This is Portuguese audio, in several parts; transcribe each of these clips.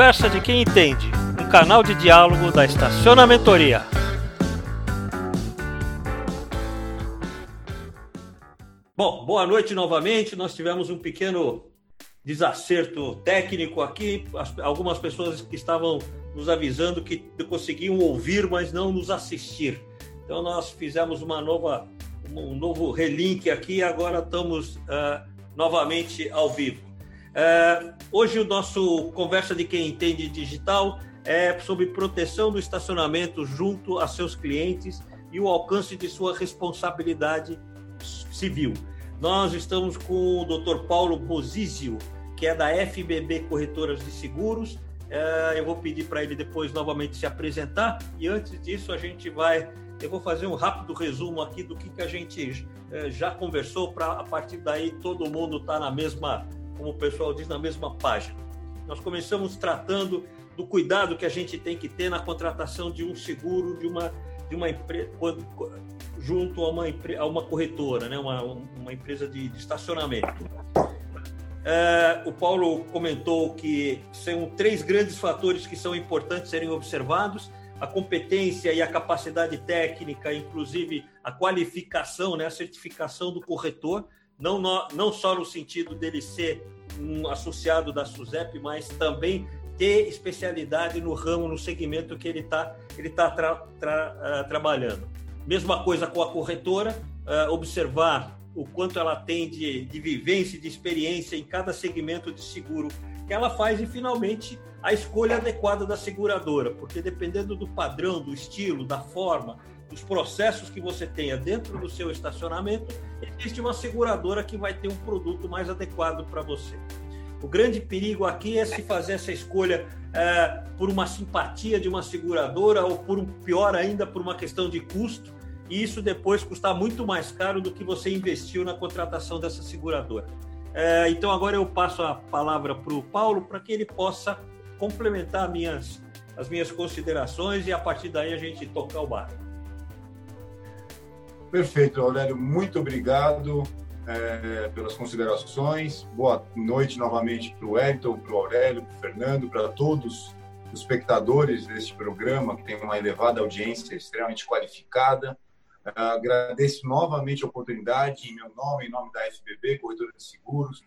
Conversa de quem entende, um canal de diálogo da Estacionamentoria. Bom, boa noite novamente. Nós tivemos um pequeno desacerto técnico aqui. Algumas pessoas que estavam nos avisando que conseguiam ouvir, mas não nos assistir. Então nós fizemos uma nova, um novo relink aqui. E agora estamos uh, novamente ao vivo. Uh, hoje o nosso conversa de quem entende digital é sobre proteção do estacionamento junto a seus clientes e o alcance de sua responsabilidade civil. Nós estamos com o Dr. Paulo Bozizio, que é da FBB Corretoras de Seguros. É, eu vou pedir para ele depois novamente se apresentar e antes disso a gente vai. Eu vou fazer um rápido resumo aqui do que, que a gente é, já conversou para a partir daí todo mundo estar tá na mesma, como o pessoal diz, na mesma página. Nós começamos tratando do cuidado que a gente tem que ter na contratação de um seguro de uma de uma empresa junto a uma, a uma corretora, né? uma, uma empresa de, de estacionamento. É, o Paulo comentou que são três grandes fatores que são importantes serem observados: a competência e a capacidade técnica, inclusive a qualificação, né, a certificação do corretor, não, no, não só no sentido dele ser um associado da SUSEP, mas também ter especialidade no ramo, no segmento que ele está ele tá tra, tra, uh, trabalhando. Mesma coisa com a corretora, uh, observar o quanto ela tem de, de vivência, de experiência em cada segmento de seguro que ela faz e, finalmente, a escolha adequada da seguradora, porque dependendo do padrão, do estilo, da forma, dos processos que você tenha dentro do seu estacionamento, existe uma seguradora que vai ter um produto mais adequado para você. O grande perigo aqui é se fazer essa escolha é, por uma simpatia de uma seguradora ou por um pior ainda por uma questão de custo e isso depois custar muito mais caro do que você investiu na contratação dessa seguradora. É, então agora eu passo a palavra para o Paulo para que ele possa complementar minhas, as minhas considerações e a partir daí a gente tocar o barco. Perfeito, Aurélio. Muito obrigado é, pelas considerações. Boa noite novamente para o Wellington, para o Aurélio, para o Fernando, para todos os espectadores deste programa, que tem uma elevada audiência extremamente qualificada. Uh, agradeço novamente a oportunidade, em meu nome, em nome da FBB, Corretora de Seguros,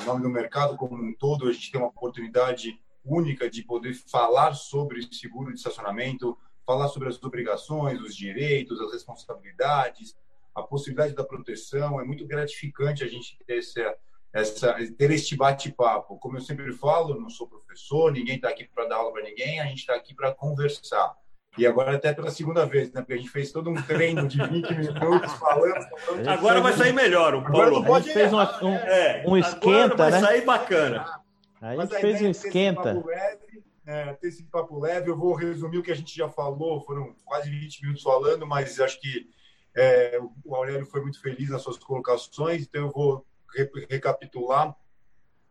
em nome do mercado como um todo, a gente tem uma oportunidade única de poder falar sobre seguro de estacionamento, falar sobre as obrigações, os direitos, as responsabilidades, a possibilidade da proteção. É muito gratificante a gente ter, essa, essa, ter este bate-papo. Como eu sempre falo, não sou professor, ninguém está aqui para dar aula para ninguém, a gente está aqui para conversar. E agora até pela segunda vez, né? Porque a gente fez todo um treino de 20 minutos falando. Agora vai sair melhor, o Paulo. A gente fez um, um, é, um esquenta, agora vai né? sair bacana. A gente a fez um esquenta. É, ter esse papo leve, eu vou resumir o que a gente já falou, foram quase 20 minutos falando, mas acho que é, o Aurélio foi muito feliz nas suas colocações, então eu vou re recapitular.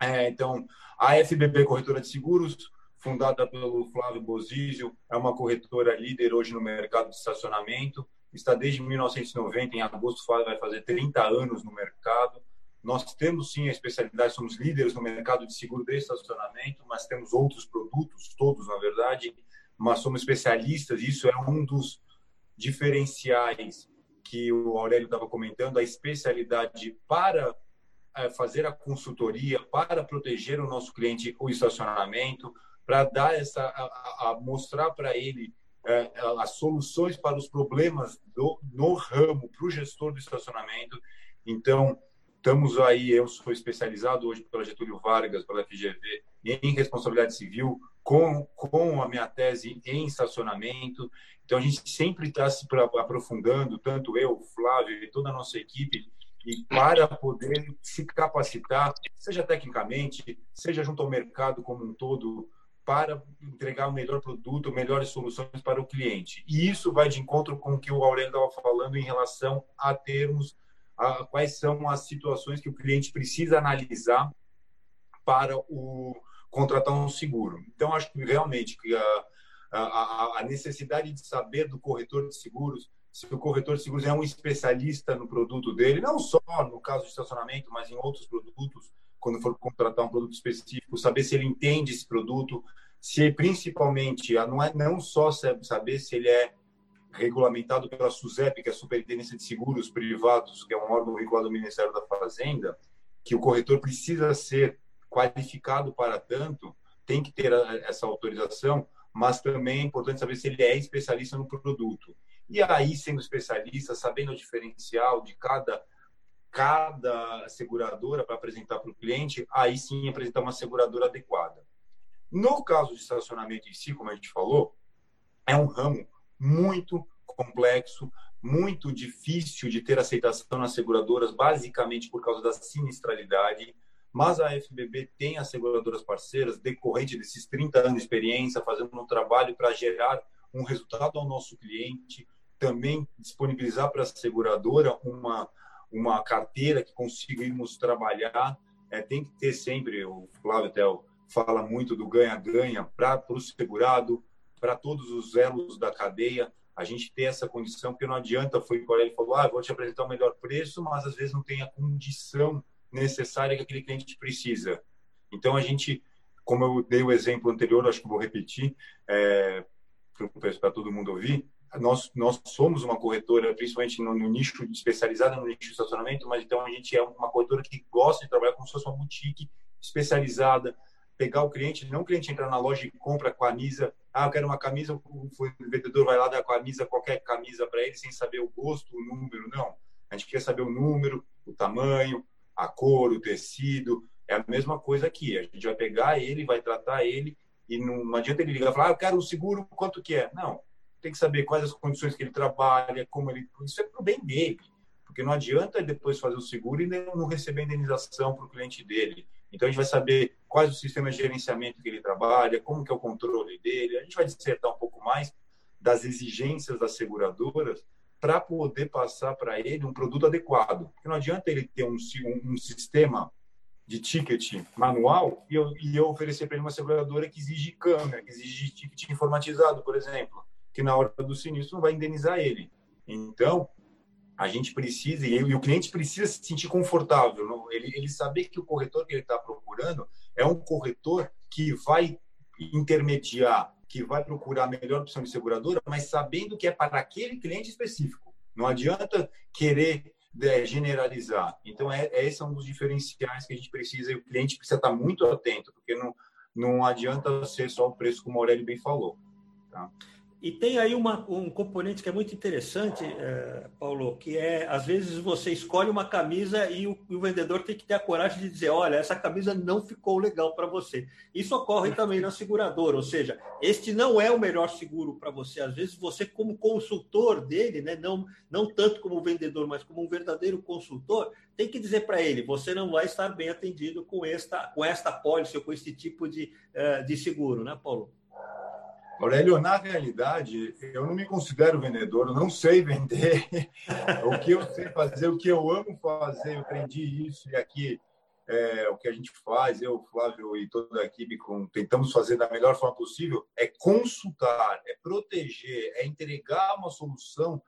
É, então, a FBB Corretora de Seguros, fundada pelo Flávio Bozizio, é uma corretora líder hoje no mercado de estacionamento, está desde 1990, em agosto vai fazer 30 anos no mercado. Nós temos sim a especialidade, somos líderes no mercado de seguro de estacionamento, mas temos outros produtos, todos na verdade, mas somos especialistas, isso é um dos diferenciais que o Aurélio estava comentando, a especialidade para é, fazer a consultoria, para proteger o nosso cliente, o estacionamento, para dar essa, a, a mostrar para ele é, as soluções para os problemas do, no ramo, para o gestor do estacionamento. Então, estamos aí, eu sou especializado hoje pela Getúlio Vargas, pela FGV, em responsabilidade civil, com, com a minha tese em estacionamento. Então, a gente sempre está se aprofundando, tanto eu, Flávio e toda a nossa equipe, e para poder se capacitar, seja tecnicamente, seja junto ao mercado como um todo, para entregar o melhor produto, melhores soluções para o cliente. E isso vai de encontro com o que o Aurélio estava falando em relação a termos a, quais são as situações que o cliente precisa analisar para o contratar um seguro. Então, acho que realmente que a, a, a necessidade de saber do corretor de seguros, se o corretor de seguros é um especialista no produto dele, não só no caso de estacionamento, mas em outros produtos, quando for contratar um produto específico, saber se ele entende esse produto, se principalmente, não é não só saber se ele é regulamentado pela SUSEP, que é a Superintendência de Seguros Privados, que é um órgão regulado do Ministério da Fazenda, que o corretor precisa ser qualificado para tanto, tem que ter essa autorização, mas também é importante saber se ele é especialista no produto. E aí, sendo especialista, sabendo o diferencial de cada cada seguradora para apresentar para o cliente, aí sim apresentar uma seguradora adequada. No caso de estacionamento em si, como a gente falou, é um ramo muito complexo, muito difícil de ter aceitação nas seguradoras, basicamente por causa da sinistralidade. Mas a FBB tem as seguradoras parceiras, decorrente desses 30 anos de experiência, fazendo um trabalho para gerar um resultado ao nosso cliente, também disponibilizar para a seguradora uma, uma carteira que conseguimos trabalhar. É, tem que ter sempre, o Flávio Tel fala muito do ganha-ganha para o segurado, para todos os elos da cadeia, a gente ter essa condição, porque não adianta, foi o ele falou, ah, vou te apresentar o melhor preço, mas às vezes não tem a condição necessária que aquele cliente precisa. Então, a gente, como eu dei o exemplo anterior, acho que vou repetir, é, para todo mundo ouvir, nós, nós somos uma corretora, principalmente no, no nicho especializada no nicho de estacionamento, mas então a gente é uma corretora que gosta de trabalhar como se fosse uma boutique especializada, pegar o cliente, não o cliente entrar na loja e compra a camisa, ah, eu quero uma camisa, o vendedor vai lá dar camisa, qualquer camisa para ele, sem saber o gosto, o número, não. A gente quer saber o número, o tamanho, a cor, o tecido, é a mesma coisa aqui. A gente vai pegar ele, vai tratar ele, e não, não adianta ele ligar e falar, ah, eu quero um seguro, quanto que é? Não, tem que saber quais as condições que ele trabalha, como ele... Isso é para o bem dele, porque não adianta depois fazer o seguro e não receber indenização para o cliente dele. Então, a gente vai saber quais os sistemas de gerenciamento que ele trabalha, como que é o controle dele. A gente vai dissertar um pouco mais das exigências das seguradoras para poder passar para ele um produto adequado. Porque não adianta ele ter um, um, um sistema de ticket manual e eu, e eu oferecer para ele uma seguradora que exige câmera, que exige ticket informatizado, por exemplo, que na hora do sinistro não vai indenizar ele. Então, a gente precisa, e, o cliente precisa se sentir confortável? Ele, ele saber que o corretor que ele está procurando é um corretor que vai intermediar, que vai procurar a melhor opção de seguradora, mas sabendo que é para aquele cliente específico. Não adianta querer é, generalizar. Então, é, é, esse é um dos diferenciais que a gente precisa, e o cliente precisa estar muito atento, porque não, não adianta ser só o preço, como o Aurélio bem falou. Tá? E tem aí uma, um componente que é muito interessante, é, Paulo, que é, às vezes, você escolhe uma camisa e o, o, vendedor tem que ter a coragem de dizer, olha, essa camisa não ficou legal para você. Isso ocorre também na seguradora, ou seja, este não é o melhor seguro para você. Às vezes, você, como consultor dele, né, não, não tanto como vendedor, mas como um verdadeiro consultor, tem que dizer para ele, você não vai estar bem atendido com esta, com esta pólice ou com esse tipo de, uh, de seguro, né, Paulo? Aurélio, na realidade, eu não me considero vendedor, eu não sei vender. o que eu sei fazer, o que eu amo fazer, eu aprendi isso e aqui é, o que a gente faz, eu, Flávio e toda a equipe, com, tentamos fazer da melhor forma possível, é consultar, é proteger, é entregar uma solução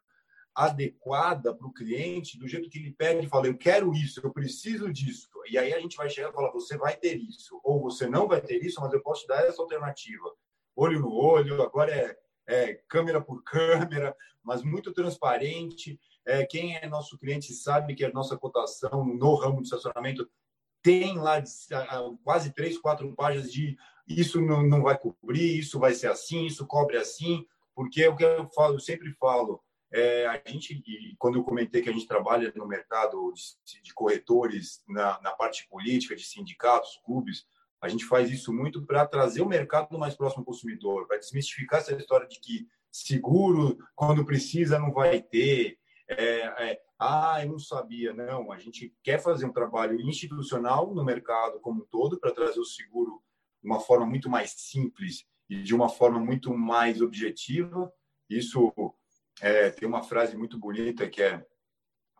adequada para o cliente, do jeito que ele pede e fala, eu quero isso, eu preciso disso. E aí a gente vai chegar e falar, você vai ter isso, ou você não vai ter isso, mas eu posso te dar essa alternativa olho no olho, agora é, é câmera por câmera, mas muito transparente. É, quem é nosso cliente sabe que a nossa cotação no ramo de estacionamento tem lá quase três, quatro páginas de isso não, não vai cobrir, isso vai ser assim, isso cobre assim, porque é o que eu falo, eu sempre falo, é, a gente, quando eu comentei que a gente trabalha no mercado de, de corretores, na, na, parte política, de sindicatos, clubes, a gente faz isso muito para trazer o mercado mais próximo ao consumidor, para desmistificar essa história de que seguro, quando precisa, não vai ter. É, é, ah, eu não sabia. Não, a gente quer fazer um trabalho institucional no mercado como um todo para trazer o seguro de uma forma muito mais simples e de uma forma muito mais objetiva. Isso é, tem uma frase muito bonita que é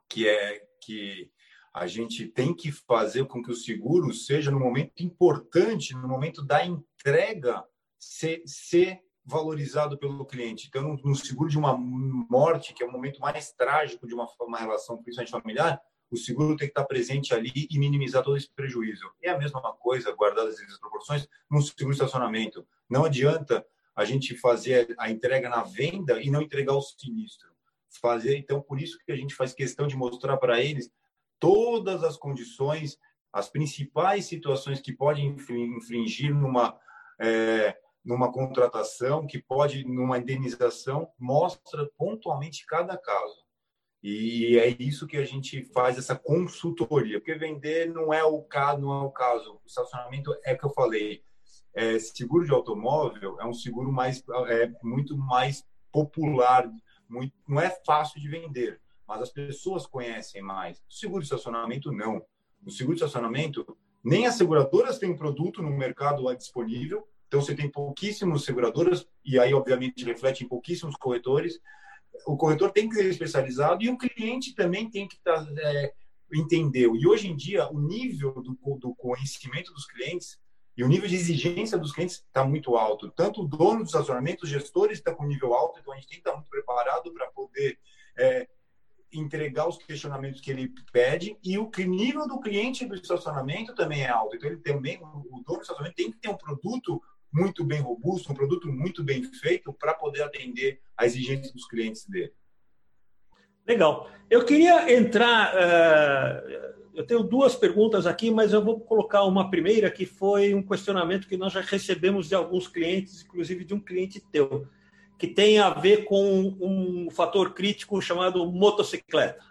que é que a gente tem que fazer com que o seguro seja no momento importante, no momento da entrega, ser, ser valorizado pelo cliente. Então, no, seguro de uma morte, que é o momento mais trágico de uma, uma relação, principalmente familiar, o seguro tem que estar presente ali e minimizar todo esse prejuízo. É a mesma coisa, guardadas as proporções, no seguro de estacionamento. Não adianta a gente fazer a entrega na venda e não entregar o sinistro. Fazer, então, por isso que a gente faz questão de mostrar para eles todas as condições, as principais situações que podem infringir numa é, numa contratação, que pode numa indenização, mostra pontualmente cada caso. E é isso que a gente faz essa consultoria, porque vender não é o caso, não é o caso. O estacionamento é que eu falei. É, seguro de automóvel é um seguro mais é muito mais popular, muito, não é fácil de vender, mas as pessoas conhecem mais. O seguro de estacionamento não. O seguro de estacionamento nem as seguradoras têm produto no mercado disponível, então você tem pouquíssimas seguradoras e aí obviamente reflete em pouquíssimos corretores o corretor tem que ser especializado e o cliente também tem que estar, tá, é, entender. E hoje em dia, o nível do, do conhecimento dos clientes e o nível de exigência dos clientes está muito alto. Tanto o dono do estacionamento, os gestores estão com nível alto, então a gente tem que estar muito preparado para poder é, entregar os questionamentos que ele pede e o nível do cliente do estacionamento também é alto. Então ele também, o dono do estacionamento tem que ter um produto muito bem robusto, um produto muito bem feito para poder atender a exigência dos clientes dele. Legal. Eu queria entrar. Uh, eu tenho duas perguntas aqui, mas eu vou colocar uma primeira que foi um questionamento que nós já recebemos de alguns clientes, inclusive de um cliente teu, que tem a ver com um fator crítico chamado motocicleta.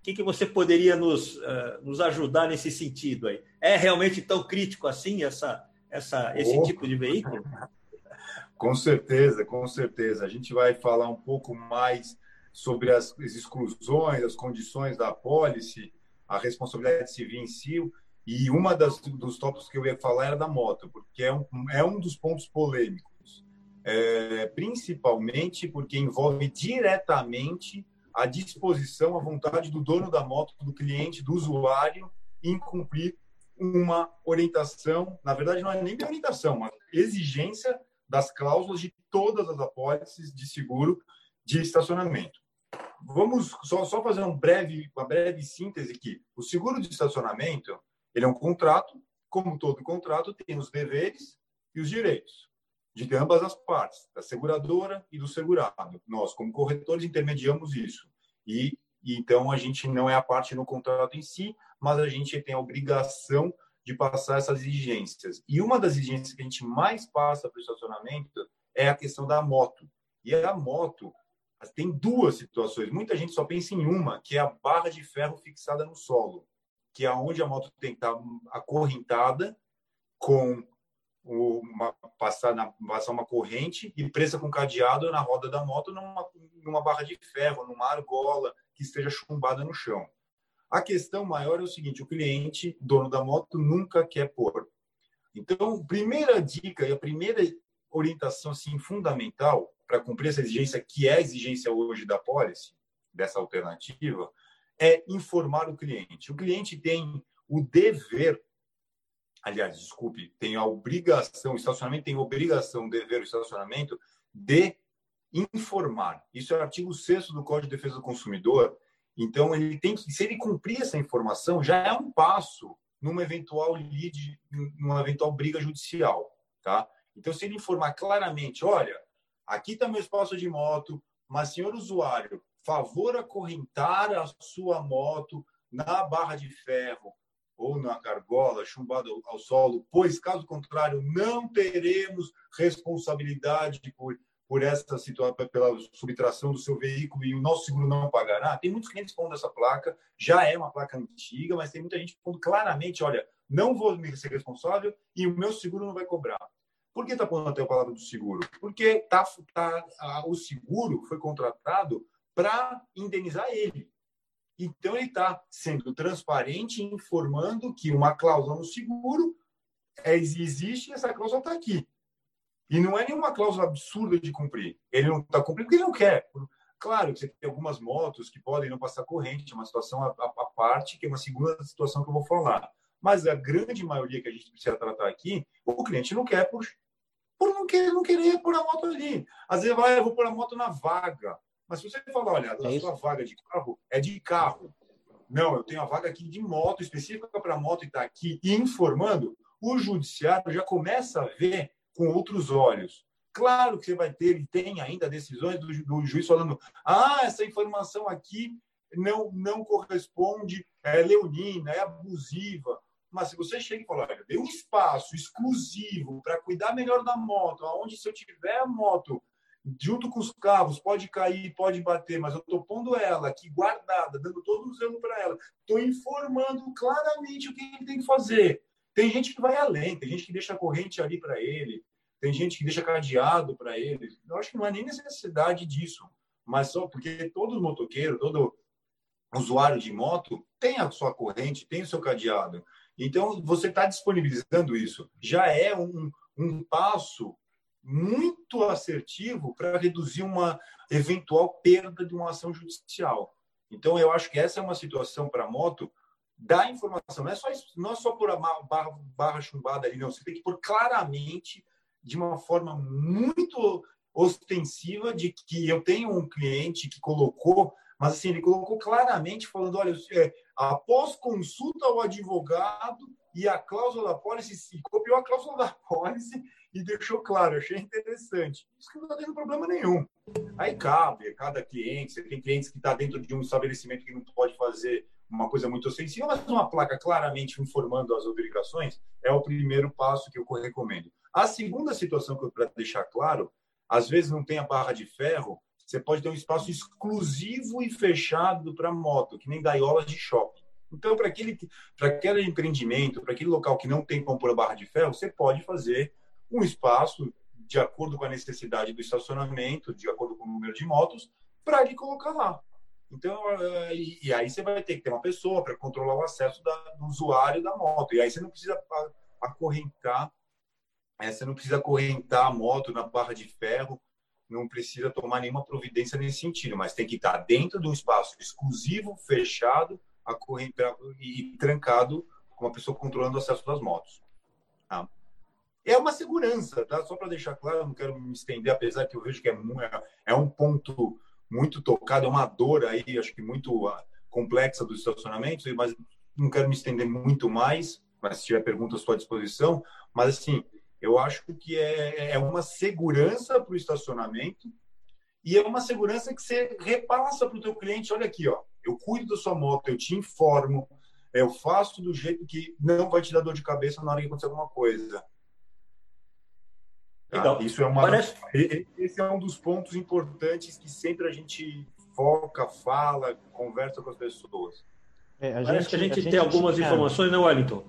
O que, que você poderia nos, uh, nos ajudar nesse sentido aí? É realmente tão crítico assim essa essa, esse oh. tipo de veículo? com certeza, com certeza. A gente vai falar um pouco mais sobre as, exclusões, as condições da apólice, a responsabilidade civil em si. E uma das, dos tópicos que eu ia falar era da moto, porque é um, é um dos pontos polêmicos. É, principalmente porque envolve diretamente a disposição, a vontade do dono da moto, do cliente, do usuário, em cumprir uma orientação, na verdade não é nem uma orientação, uma exigência das cláusulas de todas as apólices de seguro de estacionamento. Vamos só, só fazer um breve, uma breve síntese aqui. O seguro de estacionamento ele é um contrato, como todo contrato, tem os deveres e os direitos de ambas as partes, da seguradora e do segurado. Nós, como corretores, intermediamos isso. E, e então a gente não é a parte no contrato em si, mas a gente tem a obrigação de passar essas exigências. E uma das exigências que a gente mais passa para o estacionamento é a questão da moto. E a moto tem duas situações. Muita gente só pensa em uma, que é a barra de ferro fixada no solo, que é onde a moto tem que estar acorrentada com uma, passar, na, passar uma corrente e presa com cadeado na roda da moto numa, numa barra de ferro, numa argola que esteja chumbada no chão. A questão maior é o seguinte: o cliente, dono da moto, nunca quer pôr. Então, primeira dica e a primeira orientação assim, fundamental para cumprir essa exigência, que é a exigência hoje da policy, dessa alternativa, é informar o cliente. O cliente tem o dever, aliás, desculpe, tem a obrigação, o estacionamento tem obrigação, dever, o estacionamento, de informar. Isso é o artigo 6 do Código de Defesa do Consumidor, então, ele tem que, se ele cumprir essa informação, já é um passo numa eventual lead, numa eventual briga judicial, tá? Então, se ele informar claramente, olha, aqui está meu espaço de moto, mas senhor usuário, favor acorrentar a sua moto na barra de ferro ou na cargola chumbada ao solo, pois caso contrário não teremos responsabilidade por por essa situação, pela subtração do seu veículo e o nosso seguro não pagará. Tem muitos clientes pondo essa placa, já é uma placa antiga, mas tem muita gente pondo claramente, olha, não vou me ser responsável e o meu seguro não vai cobrar. Por que está pondo até a palavra do seguro? Porque tá, tá, a, o seguro foi contratado para indenizar ele. Então, ele está sendo transparente, informando que uma cláusula no seguro é, existe e essa cláusula está aqui. E não é nenhuma cláusula absurda de cumprir. Ele não está cumprindo porque ele não quer. Claro que você tem algumas motos que podem não passar corrente, é uma situação à, à parte, que é uma segunda situação que eu vou falar. Mas a grande maioria que a gente precisa tratar aqui, o cliente não quer por, por não, querer, não querer pôr a moto ali. Às vezes vai, eu vou pôr a moto na vaga. Mas se você falar, olha, a é sua vaga de carro é de carro, não, eu tenho a vaga aqui de moto, específica para moto e está aqui informando, o judiciário já começa a ver com outros olhos. Claro que você vai ter, e tem ainda decisões do, do juiz falando: ah, essa informação aqui não, não corresponde, é leonina, é abusiva. Mas se você chega e fala, olha, dê um espaço exclusivo para cuidar melhor da moto, aonde se eu tiver a moto junto com os carros, pode cair, pode bater, mas eu estou pondo ela aqui guardada, dando todo o zelo para ela, estou informando claramente o que ele tem que fazer. Tem gente que vai além, tem gente que deixa a corrente ali para ele, tem gente que deixa cadeado para ele. Eu acho que não há nem necessidade disso, mas só porque todo motoqueiro, todo usuário de moto tem a sua corrente, tem o seu cadeado. Então, você está disponibilizando isso. Já é um, um passo muito assertivo para reduzir uma eventual perda de uma ação judicial. Então, eu acho que essa é uma situação para a moto da informação. Não é só, não é só por a barra, barra chumbada ali, não. Você tem que pôr claramente, de uma forma muito ostensiva, de que eu tenho um cliente que colocou, mas assim, ele colocou claramente, falando: olha, é, após consulta ao advogado e a cláusula da pólice, copiou a cláusula da pólice e deixou claro, achei interessante. Isso que não está tendo problema nenhum. Aí cabe, cada cliente, você tem clientes que está dentro de um estabelecimento que não pode fazer uma coisa muito sensível, mas uma placa claramente informando as obrigações é o primeiro passo que eu recomendo. A segunda situação que eu para deixar claro, às vezes não tem a barra de ferro, você pode ter um espaço exclusivo e fechado para moto, que nem gaiola de shopping. Então, para aquele, aquele empreendimento, para aquele local que não tem como pôr a barra de ferro, você pode fazer um espaço de acordo com a necessidade do estacionamento, de acordo com o número de motos, para ele colocar lá. Então, eh, e, aí você vai ter que ter uma pessoa para controlar o acesso da, do usuário da moto. E aí você não precisa acorrentar, é, você não precisa acorrentar a moto na barra de ferro, não precisa tomar nenhuma providência nesse sentido, mas tem que estar dentro de um espaço exclusivo, fechado, acorrentado e trancado, com uma pessoa controlando o acesso das motos. É uma segurança, tá? Só para deixar claro, não quero me estender, apesar que eu vejo que é, é, é um ponto muito tocado, é uma dor aí, acho que muito uh, complexa dos estacionamentos, mas não quero me estender muito mais, mas se tiver perguntas, estou à disposição. Mas, assim, eu acho que é, é uma segurança para o estacionamento e é uma segurança que você repassa para o teu cliente, olha aqui, ó, eu cuido da sua moto, eu te informo, eu faço do jeito que não vai te dar dor de cabeça na hora que acontecer alguma coisa. Tá? Isso é uma, Parece... Esse é um dos pontos importantes que sempre a gente foca, fala, conversa com as pessoas. É, Parece gente, que a gente, a gente tem algumas tinha... informações, né, Wellington?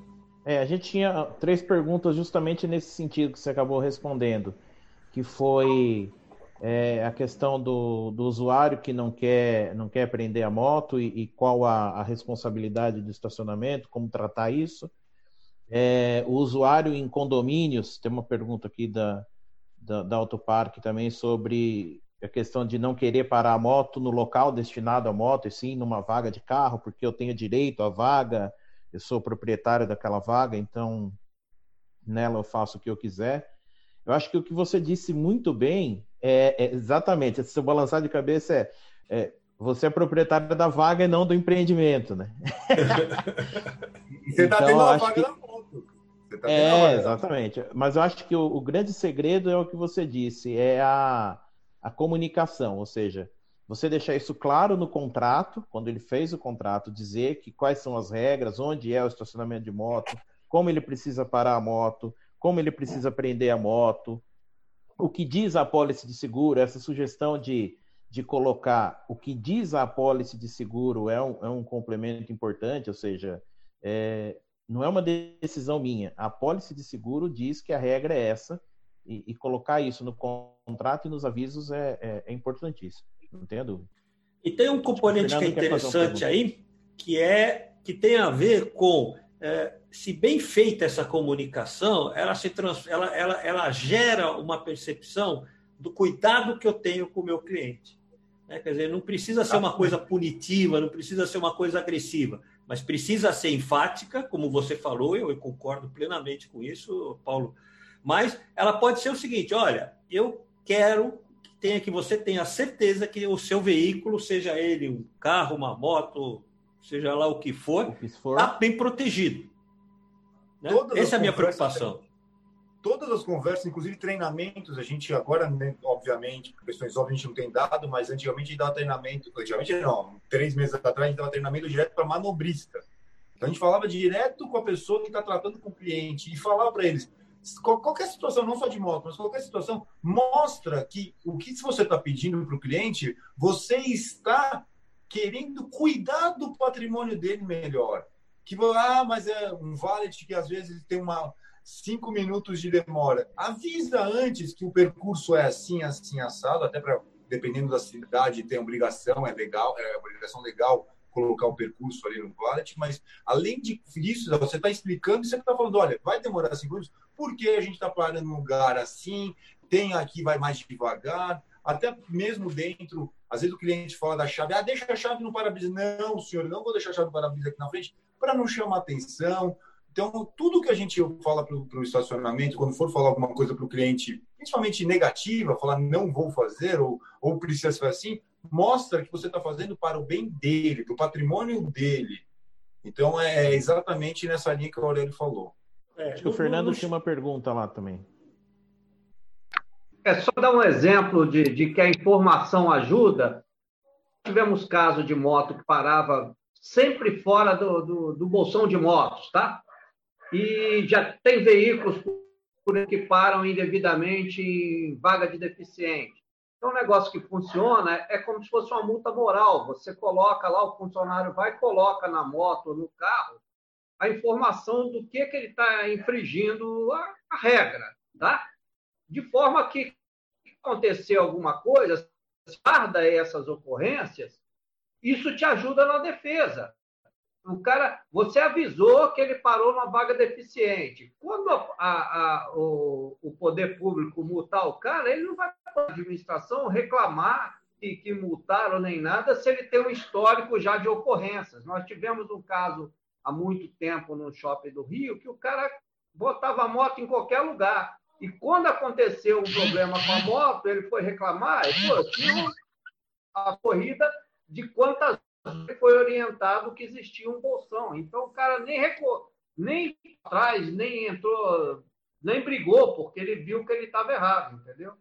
É, a gente tinha três perguntas justamente nesse sentido que você acabou respondendo, que foi é, a questão do, do usuário que não quer, não quer prender a moto e, e qual a, a, responsabilidade do estacionamento, como tratar isso. É, o usuário em condomínios, tem uma pergunta aqui da, da, da Autopark também sobre a questão de não querer parar a moto no local destinado à moto, e sim numa vaga de carro, porque eu tenho direito à vaga, eu sou proprietário daquela vaga, então nela eu faço o que eu quiser. Eu acho que o que você disse muito bem é, é exatamente, se eu balançar de cabeça é, é você é proprietário da vaga e não do empreendimento, né? você está então, tendo vaga que... moto. Tá é, exatamente. Mas eu acho que o, o, grande segredo é o que você disse, é a, a comunicação, ou seja, você deixar isso claro no contrato, quando ele fez o contrato, dizer que quais são as regras, onde é o estacionamento de moto, como ele precisa parar a moto, como ele precisa prender a moto, o que diz a apólice de seguro, essa sugestão de, de colocar o que diz a apólice de seguro é um, é um complemento importante, ou seja, é, não é uma decisão minha. A apólice de seguro diz que a regra é essa e, e colocar isso no contrato e nos avisos é, é, é importantíssimo. Não tenho dúvida. E tem um componente que é interessante um aí, que é que tem a ver com é, se bem feita essa comunicação, ela se trans, ela, ela, ela gera uma percepção do cuidado que eu tenho com o meu cliente. Né? Quer dizer, não precisa ser uma coisa punitiva, não precisa ser uma coisa agressiva mas precisa ser enfática, como você falou, eu, eu concordo plenamente com isso, Paulo. Mas ela pode ser o seguinte: olha, eu quero que tenha que você tenha certeza que o seu veículo, seja ele um carro, uma moto, seja lá o que for, está bem protegido. Né? Essa é a minha preocupação. Todas as conversas, inclusive treinamentos, a gente agora, né, obviamente, por questões óbvias, a gente não tem dado, mas antigamente a gente dava treinamento, antigamente não, três meses atrás a gente dava treinamento direto para manobrista. Então a gente falava direto com a pessoa que está tratando com o cliente e falava para eles, qualquer situação, não só de moto, mas qualquer situação, mostra que o que você está pedindo para o cliente, você está querendo cuidar do patrimônio dele melhor. Que, ah, mas é um valet que às vezes tem uma cinco minutos de demora. Avisa antes que o percurso é assim, assim, assado, até para, dependendo da cidade, tem obrigação, é legal, é obrigação legal colocar o percurso ali no valet, mas além disso, você está explicando você está falando, olha, vai demorar cinco minutos, porque a gente está parando num lugar assim, tem aqui, vai mais devagar, até mesmo dentro, às vezes o cliente fala da chave, ah, deixa a chave no para-brisa. Não, senhor, não vou deixar a chave no para-brisa aqui na frente para não chamar atenção. Então, tudo que a gente fala para o estacionamento, quando for falar alguma coisa para o cliente, principalmente negativa, falar não vou fazer ou, ou precisa ser assim, mostra que você está fazendo para o bem dele, para o patrimônio dele. Então, é exatamente nessa linha que o Aurélio falou. É, Acho que o Fernando tinha uma pergunta lá também. É só dar um exemplo de, de que a informação ajuda. Tivemos caso de moto que parava sempre fora do, do, do bolsão de motos, tá? E já tem veículos que param indevidamente em vaga de deficiente. Então, um negócio que funciona é como se fosse uma multa moral. Você coloca lá, o funcionário vai coloca na moto ou no carro a informação do que, que ele está infringindo a, a regra, tá? de forma que acontecer alguma coisa, guarda essas ocorrências, isso te ajuda na defesa. O cara, você avisou que ele parou numa vaga deficiente. Quando a, a, a, o, o, poder público multar o cara, ele não vai para a administração reclamar que, que multaram nem nada se ele tem um histórico já de ocorrências. Nós tivemos um caso há muito tempo no shopping do Rio que o cara botava a moto em qualquer lugar. E quando aconteceu um problema com a moto, ele foi reclamar, e, pô, a corrida de quantas foi orientado que existia um bolsão. Então o cara nem recuou, nem atrás, nem entrou, nem brigou, porque ele viu que ele estava errado, entendeu?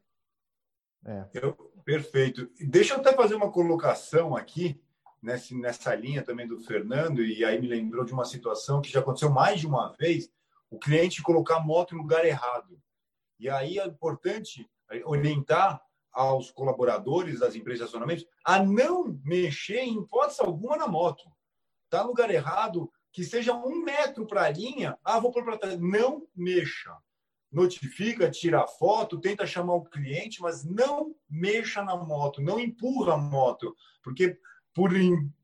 É. Eu, perfeito. Deixa eu até fazer uma colocação aqui, nessa, nessa linha também do Fernando, e aí me lembrou de uma situação que já aconteceu mais de uma vez, o cliente colocar a moto no lugar errado. E aí é importante orientar aos colaboradores das empresas de acionamento a não mexer em hipótese alguma na moto. Está no lugar errado, que seja um metro para a linha, ah, vou pôr para trás. Não mexa. Notifica, tira foto, tenta chamar o cliente, mas não mexa na moto, não empurra a moto, porque por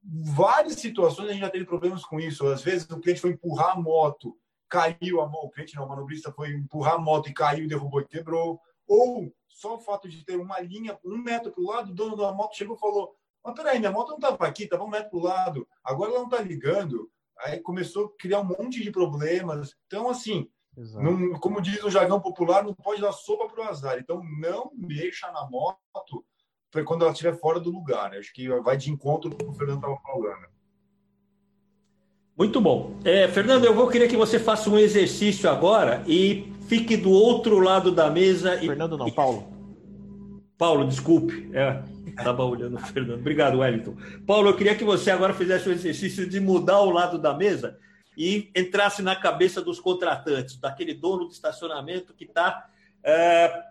várias situações a gente já teve problemas com isso. Às vezes o cliente foi empurrar a moto caiu a mão, o cliente não, o manobrista foi empurrar a moto e caiu, derrubou e quebrou. Ou só o fato de ter uma linha um metro para o lado, o dono da moto chegou e falou: Mas peraí, minha moto não estava aqui, estava um metro para o lado, agora ela não está ligando. Aí começou a criar um monte de problemas. Então, assim, não, como diz o jargão popular, não pode dar sopa para o azar. Então, não mexa na moto quando ela estiver fora do lugar. Acho que vai de encontro com o que o Fernando estava falando. Muito bom. É, Fernando, eu vou querer que você faça um exercício agora e fique do outro lado da mesa. E... Fernando não, Paulo. Paulo, desculpe. É, estava olhando o Fernando. Obrigado, Wellington. Paulo, eu queria que você agora fizesse o exercício de mudar o lado da mesa e entrasse na cabeça dos contratantes, daquele dono de estacionamento que está. É,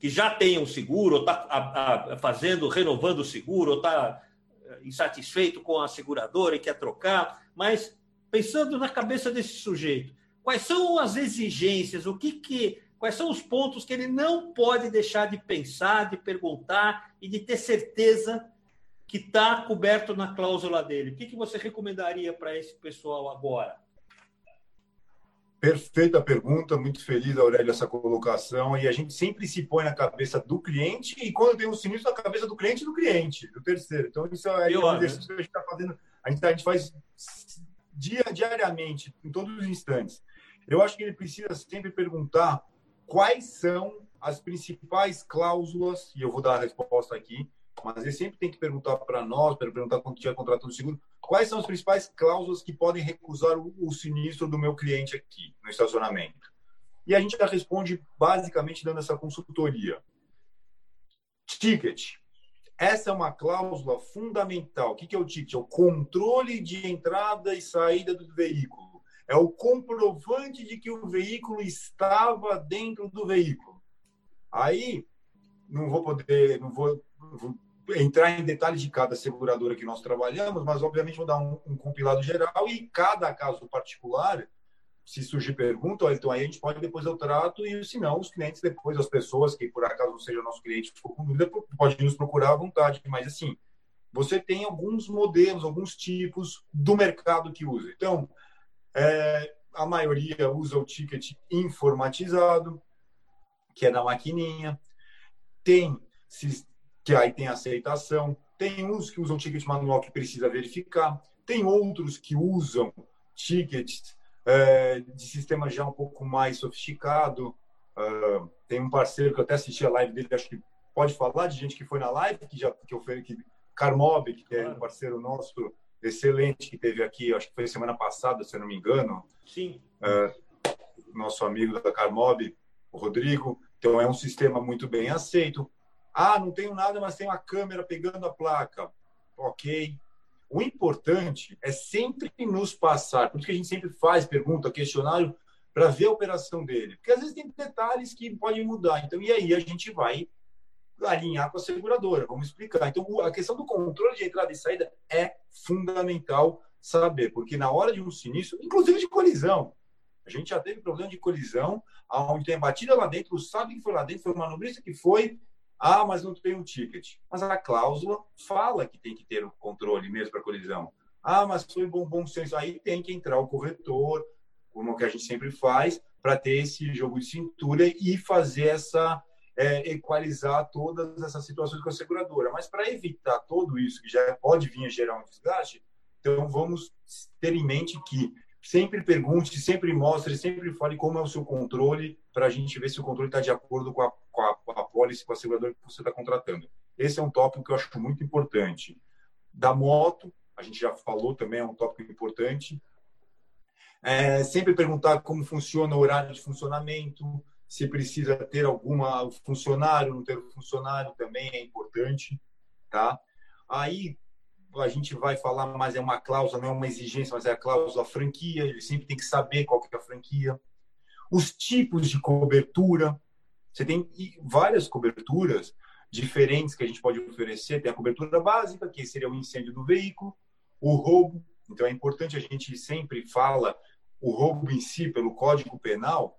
que já tem um seguro, ou está fazendo, renovando o seguro, ou está é, insatisfeito com a seguradora e quer trocar mas pensando na cabeça desse sujeito, quais são as exigências, o que que, quais são os pontos que ele não pode deixar de pensar, de perguntar e de ter certeza que está coberto na cláusula dele? O que, que você recomendaria para esse pessoal agora? Perfeita pergunta, muito feliz, Aurélio, essa colocação. E a gente sempre se põe na cabeça do cliente, e quando tem um sinistro, na cabeça do cliente do cliente, do terceiro. Então, isso é, um exercício que a gente está fazendo. A gente, tá, a gente faz dia, diariamente, em todos os instantes. Eu acho que ele precisa sempre perguntar quais são as principais cláusulas, e eu vou dar a resposta aqui, mas ele sempre tem que perguntar para nós, para perguntar quando tiver contratando seguro, quais são as principais cláusulas que podem recusar o, o sinistro do meu cliente aqui no estacionamento. E a gente já responde basicamente dando essa consultoria. Ticket. Essa é uma cláusula fundamental. O que é o ticket? É o controle de entrada e saída do veículo. É o comprovante de que o veículo estava dentro do veículo. Aí, não vou poder, não vou, vou entrar em detalhes de cada seguradora que nós trabalhamos, mas obviamente vou dar um, um compilado geral e cada caso particular se surgir pergunta, então aí a gente pode depois eu trato e se não, os clientes depois, as pessoas que por acaso não seja nosso cliente, ficou com dúvida, pode nos procurar à vontade. Mas assim, você tem alguns modelos, alguns tipos do mercado que usa. Então, é, a maioria usa o ticket informatizado, que é da maquininha. Tem que aí tem aceitação. Tem uns que usam ticket manual que precisa verificar. Tem outros que usam tickets é, de sistema já um pouco mais sofisticado. Uh, tem um parceiro que eu até assisti a live dele, acho que pode falar de gente que foi na live, que já que eu que Carmob, que é um parceiro nosso excelente que teve aqui, acho que foi semana passada, se eu não me engano. Sim. Uh, nosso amigo da Carmob, o Rodrigo. Então é um sistema muito bem aceito. Ah, não tenho nada, mas tem uma câmera pegando a placa. Ok. O importante é sempre nos passar, por isso que a gente sempre faz pergunta, questionário, para ver a operação dele. Porque às vezes tem detalhes que podem mudar. Então, e aí a gente vai alinhar com a seguradora, vamos explicar. Então, a questão do controle de entrada e saída é fundamental saber, porque na hora de um sinistro, inclusive de colisão, a gente já teve problema de colisão, aonde tem batida lá dentro, sabe que foi lá dentro, foi o manobrista que foi, ah, mas não tem um ticket. Mas a cláusula fala que tem que ter o um controle mesmo para colisão. Ah, mas foi bom, bom senso. Aí tem que entrar o corretor, como que a gente sempre faz, para ter esse jogo de cintura e fazer essa é, equalizar todas essas situações com a seguradora. Mas para evitar tudo isso, que já pode vir a gerar um desgaste, então vamos ter em mente que sempre pergunte, sempre mostre, sempre fale como é o seu controle, para a gente ver se o controle está de acordo com a, com a, com a pólice, com a seguradora que você está contratando. Esse é um tópico que eu acho muito importante. Da moto, a gente já falou também, é um tópico importante. É, sempre perguntar como funciona o horário de funcionamento, se precisa ter alguma funcionário, não ter funcionário também é importante, tá? Aí a gente vai falar, mas é uma cláusula, não é uma exigência, mas é a cláusula franquia, ele sempre tem que saber qual que é a franquia. Os tipos de cobertura, você tem várias coberturas diferentes que a gente pode oferecer. Tem a cobertura básica, que seria o incêndio do veículo, o roubo. Então é importante a gente sempre fala o roubo em si pelo Código Penal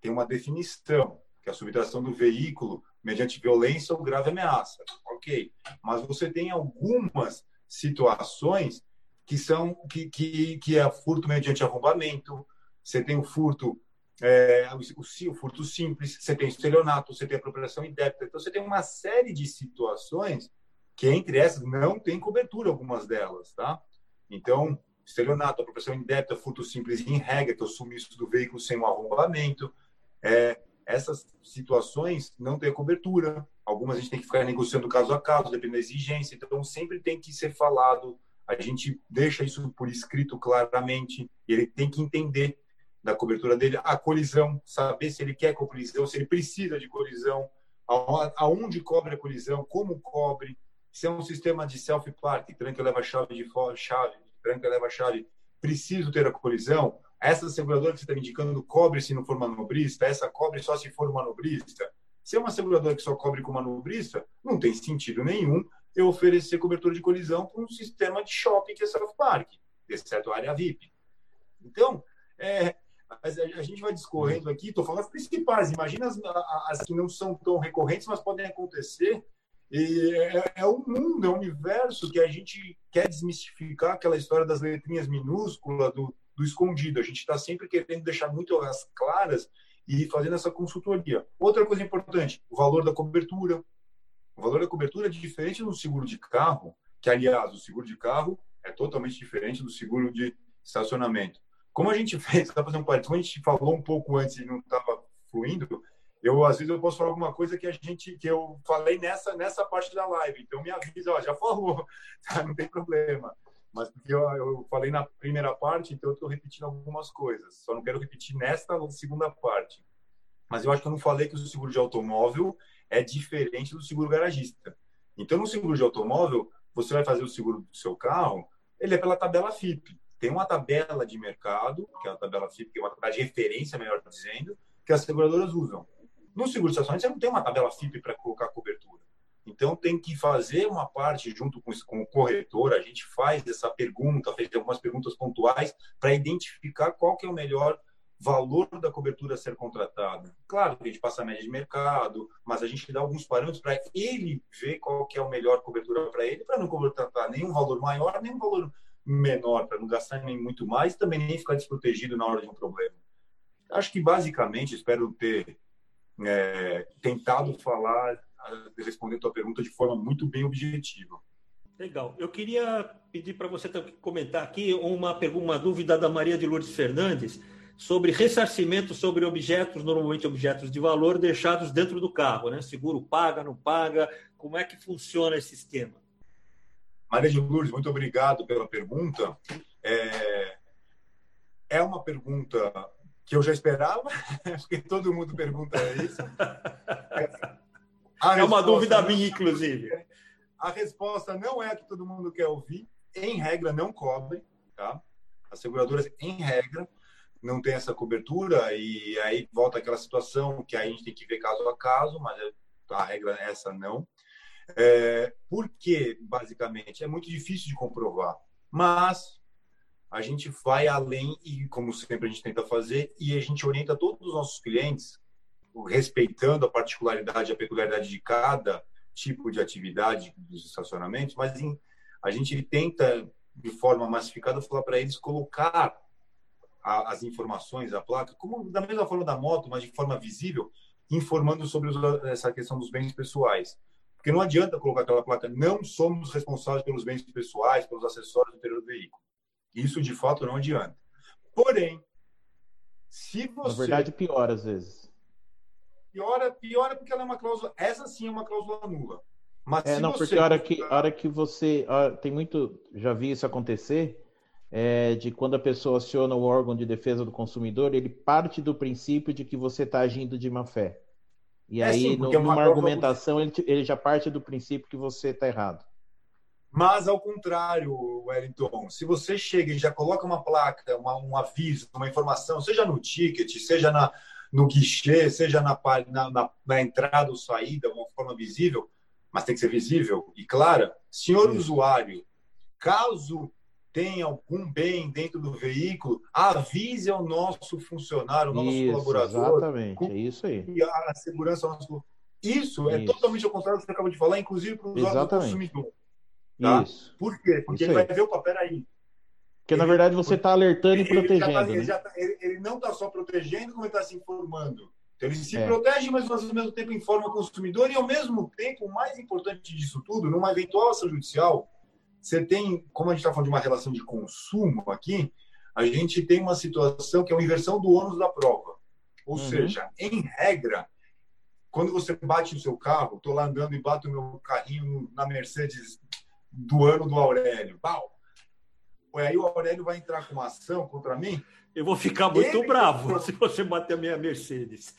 tem uma definição, que é a subtração do veículo mediante violência ou grave ameaça. OK. Mas você tem algumas situações que são que, que, que é furto mediante arrombamento, você tem o furto é, o, o, furto simples, você tem estelionato, você tem apropriação indébita. Então, você tem uma série de situações que, entre essas, não tem cobertura, algumas delas, tá? Então, estelionato, apropriação indébita, furto simples em regra, que é o sumiço do veículo sem um arrombamento. É, essas situações não têm cobertura. Algumas a gente tem que ficar negociando caso a caso, dependendo da exigência. Então, sempre tem que ser falado. A gente deixa isso por escrito claramente. Ele tem que entender da cobertura dele. A colisão, saber se ele quer colisão, se ele precisa de colisão, aonde cobre a colisão, como cobre. Se é um sistema de self-park, tranca leva chave de fora, chave, tranca leva chave, preciso ter a colisão essa seguradora que você está indicando cobre se não for manobrista, essa cobre só se for manobrista. Se é uma seguradora que só cobre com manobrista, não tem sentido nenhum eu oferecer cobertura de colisão para um sistema de shopping que é South Park, exceto a área VIP. Então, é, a gente vai discorrendo aqui, estou falando as principais, imagina as, as, que não são tão recorrentes, mas podem acontecer. E é, é um mundo, é um universo que a gente quer desmistificar aquela história das letrinhas minúsculas, do, do escondido. A gente está sempre querendo deixar muito as claras e fazendo essa consultoria. Outra coisa importante, o valor da cobertura. O valor da cobertura é diferente do seguro de carro, que, aliás, o seguro de carro é totalmente diferente do seguro de estacionamento. Como a gente fez, para fazer um como a gente falou um pouco antes e não estava fluindo, eu às vezes eu posso falar alguma coisa que a gente que eu falei nessa nessa parte da live então me avisa ó, já falou tá? não tem problema mas porque eu, eu falei na primeira parte então eu estou repetindo algumas coisas. Só não quero repetir nesta segunda parte. Mas eu acho que eu não falei que o seguro de automóvel é diferente do seguro garagista. Então no seguro de automóvel você vai fazer o seguro do seu carro ele é pela tabela FIP tem uma tabela de mercado que é a tabela FIP que é uma tabela de referência melhor dizendo que as seguradoras usam. No seguro de estacionamento, você não tem uma tabela FIP para colocar cobertura. Então, tem que fazer uma parte junto com, com o corretor. A gente faz essa pergunta, fez algumas perguntas pontuais para identificar qual que é o melhor valor da cobertura a ser contratada. Claro que a gente passa a média de mercado, mas a gente dá alguns parâmetros para ele ver qual que é a melhor cobertura para ele, para não contratar nenhum valor maior, nem um valor menor, para não gastar nem muito mais, também nem ficar desprotegido na hora de um problema. Acho que basicamente, espero ter é, tentado falar, responder a tua pergunta de forma muito bem objetiva. Legal. Eu queria pedir para você comentar aqui uma, pergunta, uma dúvida da Maria de Lourdes Fernandes sobre ressarcimento sobre objetos, normalmente objetos de valor, deixados dentro do carro. Né? Seguro paga, não paga? Como é que funciona esse esquema? Maria de Lourdes, muito obrigado pela pergunta. É, é uma pergunta que eu já esperava, porque todo mundo pergunta isso. A é uma dúvida minha, inclusive. A resposta não é a que todo mundo quer ouvir. Em regra, não cobrem. Tá? As seguradoras, em regra, não tem essa cobertura e aí volta aquela situação que a gente tem que ver caso a caso, mas é, a regra é essa não. É, porque, basicamente, é muito difícil de comprovar. Mas a gente vai além e, como sempre, a gente tenta fazer e a gente orienta todos os nossos clientes, respeitando a particularidade, a peculiaridade de cada tipo de atividade dos estacionamentos, mas em, a gente tenta, de forma massificada, falar para eles colocar a, as informações, a placa, como da mesma forma da moto, mas de forma visível, informando sobre os, essa questão dos bens pessoais. Porque não adianta colocar aquela placa, não somos responsáveis pelos bens pessoais, pelos acessórios do interior do veículo. Isso de fato não adianta. Porém, se você. Na verdade, piora às vezes. Piora, piora porque ela é uma cláusula. Essa sim é uma cláusula nula. Mas é, não, porque a hora que, a hora que você. Tem muito. Já vi isso acontecer. É, de quando a pessoa aciona o órgão de defesa do consumidor, ele parte do princípio de que você está agindo de má fé. E é aí, sim, no, numa argumentação, ele, ele já parte do princípio que você está errado. Mas, ao contrário, Wellington, se você chega e já coloca uma placa, uma, um aviso, uma informação, seja no ticket, seja na, no guichê, seja na, na, na, na entrada ou saída, uma forma visível, mas tem que ser visível e clara, senhor Isso. usuário, caso tenha algum bem dentro do veículo, avise ao nosso funcionário, ao nosso isso, colaborador. Exatamente, é isso aí. E a segurança ao nosso... Isso, é totalmente ao contrário do que você acabou de falar, inclusive para o consumidor. Tá? Isso. Por quê? Porque Isso ele aí. vai ver, o papel aí. Porque, ele, na verdade, você está alertando ele, e protegendo. Tá, ele, né? tá, ele, não está só protegendo, como ele está se informando. Então, ele se é. protege, mas ao mesmo tempo informa o consumidor e, ao mesmo tempo, o mais importante disso tudo, numa eventual ação judicial, você tem, como a gente está falando de uma relação de consumo aqui, a gente tem uma situação que é uma inversão do ônus da prova. Ou uhum. seja, em regra, quando você bate o seu carro, estou lá andando e bato o meu carrinho na Mercedes do ano do Aurélio. Pau. Aí o Aurélio vai entrar com uma ação contra mim. Eu vou ficar muito Ele... bravo se você bater a minha Mercedes.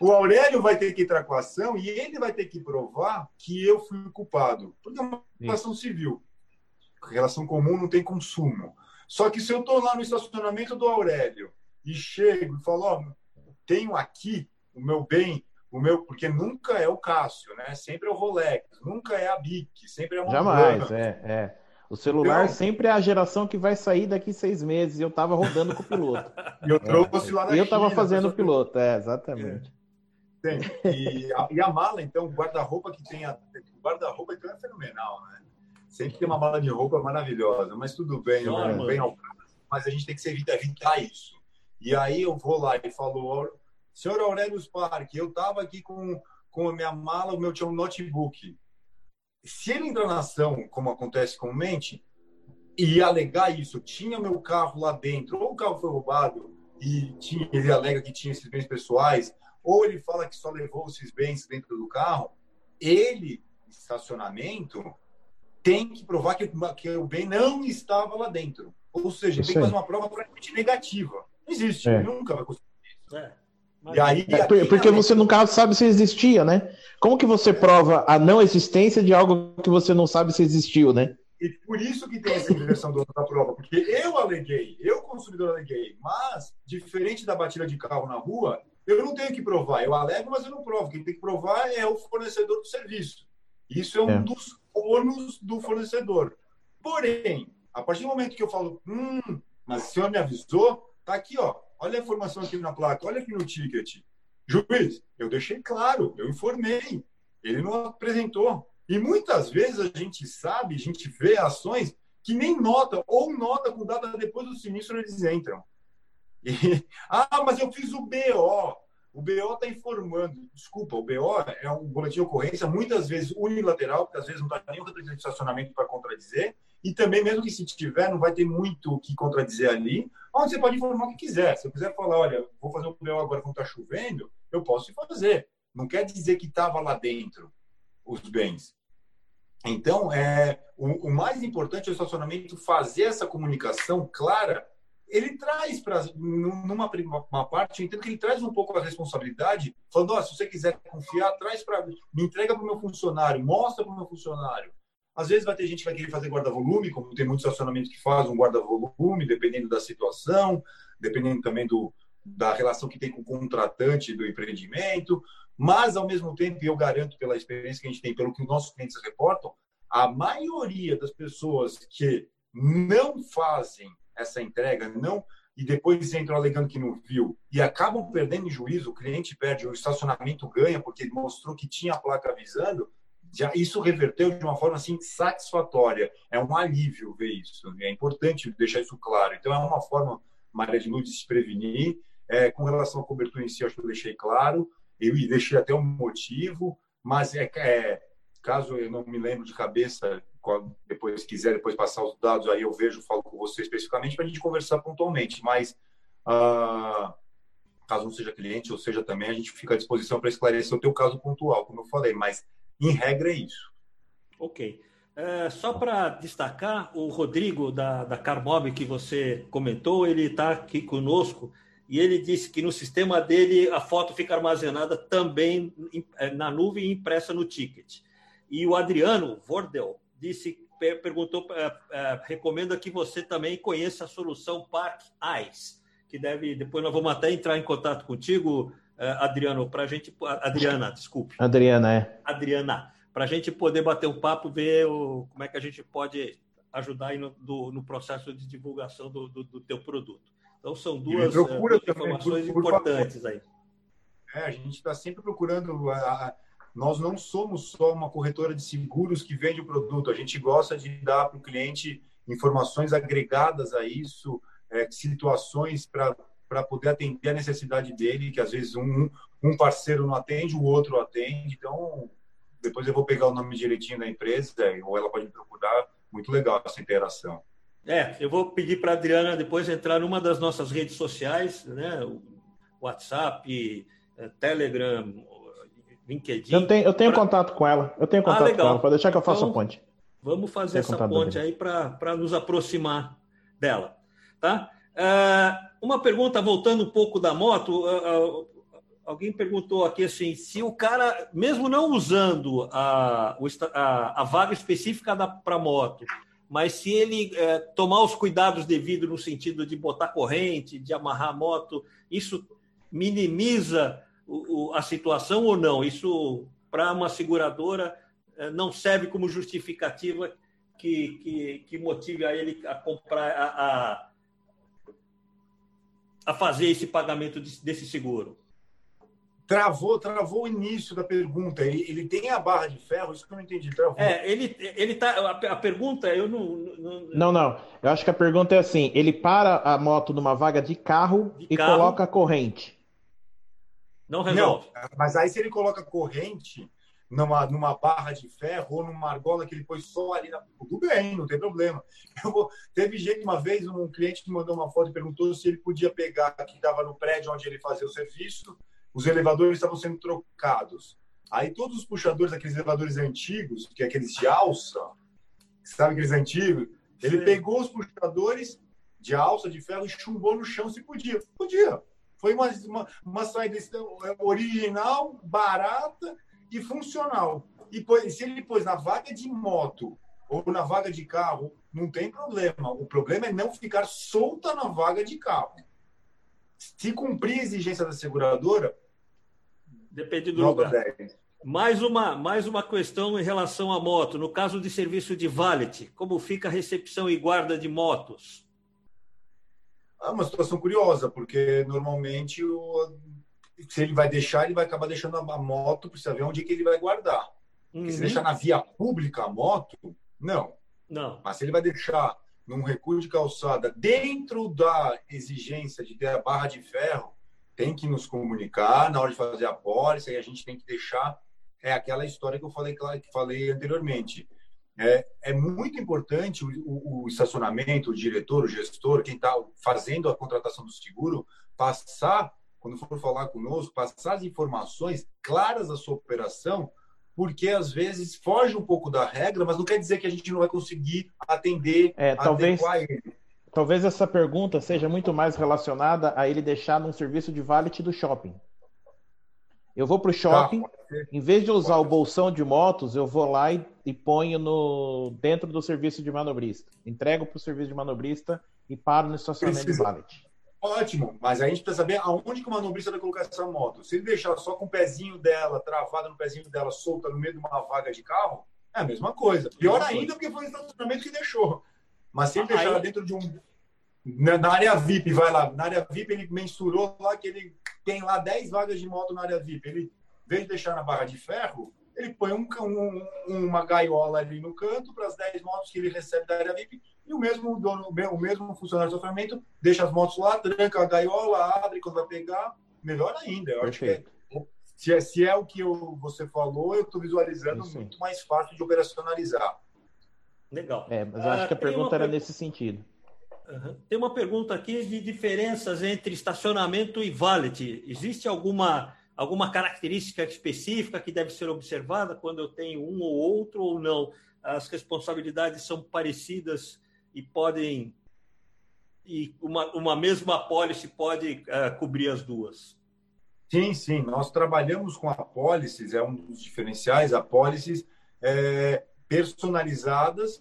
o Aurélio vai ter que entrar com a ação e ele vai ter que provar que eu fui culpado. Porque é uma relação civil. Relação comum não tem consumo. Só que se eu estou lá no estacionamento do Aurélio e chego e falo, ó, oh, tenho aqui o meu bem o meu, porque nunca é o Cássio, né? Sempre é o Rolex, nunca é a Bic, sempre é a Jamais, é, é. O celular então, sempre é a geração que vai sair daqui seis meses. E eu estava rodando com o piloto. e eu trouxe é. lá na Eu estava fazendo o piloto, é, exatamente. É. Tem. E a, e a mala, então, o guarda-roupa que tem. A, guarda-roupa então é fenomenal, né? Sempre tem uma mala de roupa maravilhosa, mas tudo bem, não, bem ao mas a gente tem que evitar, evitar isso. E aí eu vou lá e falo, Senhor Aurélio Parque, eu estava aqui com, com a minha mala, o meu tinha um notebook. Se ele entrar na ação, como acontece comumente, e alegar isso, tinha meu carro lá dentro, ou o carro foi roubado, e tinha, ele alega que tinha esses bens pessoais, ou ele fala que só levou esses bens dentro do carro, ele, estacionamento, tem que provar que, que o bem não estava lá dentro. Ou seja, tem que fazer uma prova praticamente negativa. Não existe, é. nunca vai conseguir isso. É. E aí, é, porque você nunca sabe se existia, né? Como que você prova a não existência de algo que você não sabe se existiu, né? E por isso que tem essa inversão da prova, porque eu aleguei, eu consumidor aleguei, mas diferente da batida de carro na rua, eu não tenho que provar, eu alego, mas eu não provo. Quem tem que provar é o fornecedor do serviço. Isso é um é. dos ônus do fornecedor. Porém, a partir do momento que eu falo, hum, mas o senhor me avisou, tá aqui, ó, olha a informação aqui na placa, olha aqui no ticket. Juiz, eu deixei claro, eu informei, ele não apresentou. E muitas vezes a gente sabe, a gente vê ações que nem nota, ou nota com data depois do sinistro eles entram. E, ah, mas eu fiz o BO. O BO está informando. Desculpa, o BO é um boletim de ocorrência, muitas vezes unilateral, porque às vezes não está nem o representante de estacionamento para contradizer, e também, mesmo que se tiver, não vai ter muito o que contradizer ali, onde você pode informar o que quiser. Se eu quiser falar, olha, vou fazer um BO agora quando está chovendo, eu posso fazer. Não quer dizer que estava lá dentro os bens. Então, é, o, o, mais importante é o estacionamento fazer essa comunicação clara. Ele traz para numa uma parte, eu entendo que ele traz um pouco a responsabilidade, falando: oh, se você quiser confiar, traz para me entrega para o meu funcionário, mostra para o meu funcionário. Às vezes vai ter gente que vai querer fazer guarda-volume, como tem muitos estacionamentos que fazem um guarda-volume, dependendo da situação, dependendo também do, da relação que tem com o contratante do empreendimento. Mas, ao mesmo tempo, eu garanto pela experiência que a gente tem, pelo que os nossos clientes reportam, a maioria das pessoas que não fazem essa entrega, não e depois entram alegando que não viu e acabam perdendo em juízo, o cliente perde, o estacionamento ganha porque mostrou que tinha a placa avisando, já isso reverteu de uma forma assim satisfatória. É um alívio ver isso. É importante deixar isso claro. Então é uma forma, Maria de Luz, de se prevenir. É, com relação à cobertura em si, acho que eu deixei claro eu deixei até um motivo, mas é, é caso eu não me lembro de cabeça, depois quiser depois passar os dados aí eu vejo, falo com você especificamente para a gente conversar pontualmente, mas ah, caso não seja cliente ou seja também a gente fica à disposição para esclarecer o teu caso pontual, como eu falei, mas em regra é isso. Ok. É, só para destacar, o Rodrigo da, da Carmob que você comentou, ele está aqui conosco e ele disse que no sistema dele a foto fica armazenada também eh, na nuvem e impressa no ticket. E o Adriano Vordel disse, perguntou, eh, eh, recomenda que você também conheça a solução Park Eyes, que deve, depois nós vamos até entrar em contato contigo, Adriano, para a gente, Adriana, desculpe. Adriana, é. Adriana, para a gente poder bater um papo, ver o, como é que a gente pode ajudar no, do, no processo de divulgação do, do, do teu produto. Então, são duas, procura duas informações por, por importantes aí. É, a gente está sempre procurando. A, a, nós não somos só uma corretora de seguros que vende o produto, a gente gosta de dar para o cliente informações agregadas a isso, é, situações para poder atender a necessidade dele, que às vezes um, um parceiro não atende, o outro atende. Então, depois eu vou pegar o nome direitinho da empresa, ou ela pode me procurar. Muito legal essa interação. É, eu vou pedir para a Adriana depois entrar numa das nossas redes sociais, né? WhatsApp, eh, Telegram, LinkedIn. Eu tenho, eu tenho pra... contato com ela. Eu tenho ah, contato ah, com ela. Pode deixar que eu faça então, a ponte. Vamos fazer essa ponte aí para nos aproximar dela. Tá? Uh, uma pergunta, voltando um pouco da moto. Uh, uh, alguém perguntou aqui assim: se o cara, mesmo não usando a, a, a vaga específica para moto, mas se ele é, tomar os cuidados devidos no sentido de botar corrente, de amarrar a moto, isso minimiza o, o, a situação ou não? Isso, para uma seguradora, é, não serve como justificativa que, que, que, motive a ele a comprar, a, a, a fazer esse pagamento desse seguro? Travou, travou o início da pergunta. Ele, ele tem a barra de ferro, isso que eu não entendi. Travou. É, ele, ele tá. A, a pergunta, eu não, não, não. Não, Eu acho que a pergunta é assim: ele para a moto numa vaga de carro de e carro, coloca a corrente. Não resolve. Não, mas aí se ele coloca corrente, numa, numa barra de ferro ou numa argola que ele pôs só ali na. Tudo bem, não tem problema. Vou... Teve gente uma vez, um cliente me mandou uma foto e perguntou se ele podia pegar, que estava no prédio onde ele fazia o serviço, os elevadores estavam sendo trocados. Aí todos os puxadores, aqueles elevadores antigos, que é aqueles de alça, sabe aqueles antigos? Ele Sim. pegou os puxadores de alça de ferro e chumbou no chão se podia. Podia. Foi uma, uma, uma saída original, barata e funcional. E pôs, se ele pôs na vaga de moto ou na vaga de carro, não tem problema. O problema é não ficar solta na vaga de carro. Se cumprir a exigência da seguradora, depende do lugar. 10. Mais uma, mais uma questão em relação à moto. No caso de serviço de valet, como fica a recepção e guarda de motos? É uma situação curiosa, porque normalmente o, se ele vai deixar, ele vai acabar deixando a moto, precisa ver onde que ele vai guardar. Uhum. Se deixar na via pública a moto, não. Não. Mas se ele vai deixar num recuo de calçada dentro da exigência de ter a barra de ferro, tem que nos comunicar na hora de fazer a pólice, e a gente tem que deixar é aquela história que eu falei que falei anteriormente. É, é muito importante o, o, o estacionamento, o diretor, o gestor, quem está fazendo a contratação do seguro, passar quando for falar conosco, passar as informações claras da sua operação, porque às vezes foge um pouco da regra, mas não quer dizer que a gente não vai conseguir atender, é, talvez, ele. Talvez essa pergunta seja muito mais relacionada a ele deixar num serviço de valet do shopping. Eu vou para o shopping, tá, em vez de usar o bolsão de motos, eu vou lá e, e ponho no dentro do serviço de manobrista. Entrego para o serviço de manobrista e paro no estacionamento Precisa. de valet. Ótimo, mas aí a gente precisa saber aonde que o manobrista vai colocar essa moto. Se ele deixar só com o pezinho dela, travada no pezinho dela, solta no meio de uma vaga de carro, é a mesma coisa. Pior ainda porque foi o estacionamento que deixou. Mas se ele deixar ela dentro de um. Na área VIP, vai lá. Na área VIP, ele mensurou lá que ele tem lá 10 vagas de moto na área VIP. Ele, em vez de deixar na barra de ferro, ele põe um, um, uma gaiola ali no canto para as 10 motos que ele recebe da área VIP e o mesmo dono, o mesmo funcionário de sofrimento deixa as motos lá, tranca a gaiola, abre quando vai pegar, melhor ainda. Eu acho que é, se, é, se é o que eu, você falou, eu estou visualizando Isso. muito mais fácil de operacionalizar. Legal. É, mas eu acho ah, que a pergunta era nesse sentido. Uhum. Tem uma pergunta aqui de diferenças entre estacionamento e valet. Existe alguma, alguma característica específica que deve ser observada quando eu tenho um ou outro ou não? As responsabilidades são parecidas e podem e uma, uma mesma apólice pode uh, cobrir as duas. Sim, sim. Nós trabalhamos com apólices, é um dos diferenciais, apólices é, personalizadas,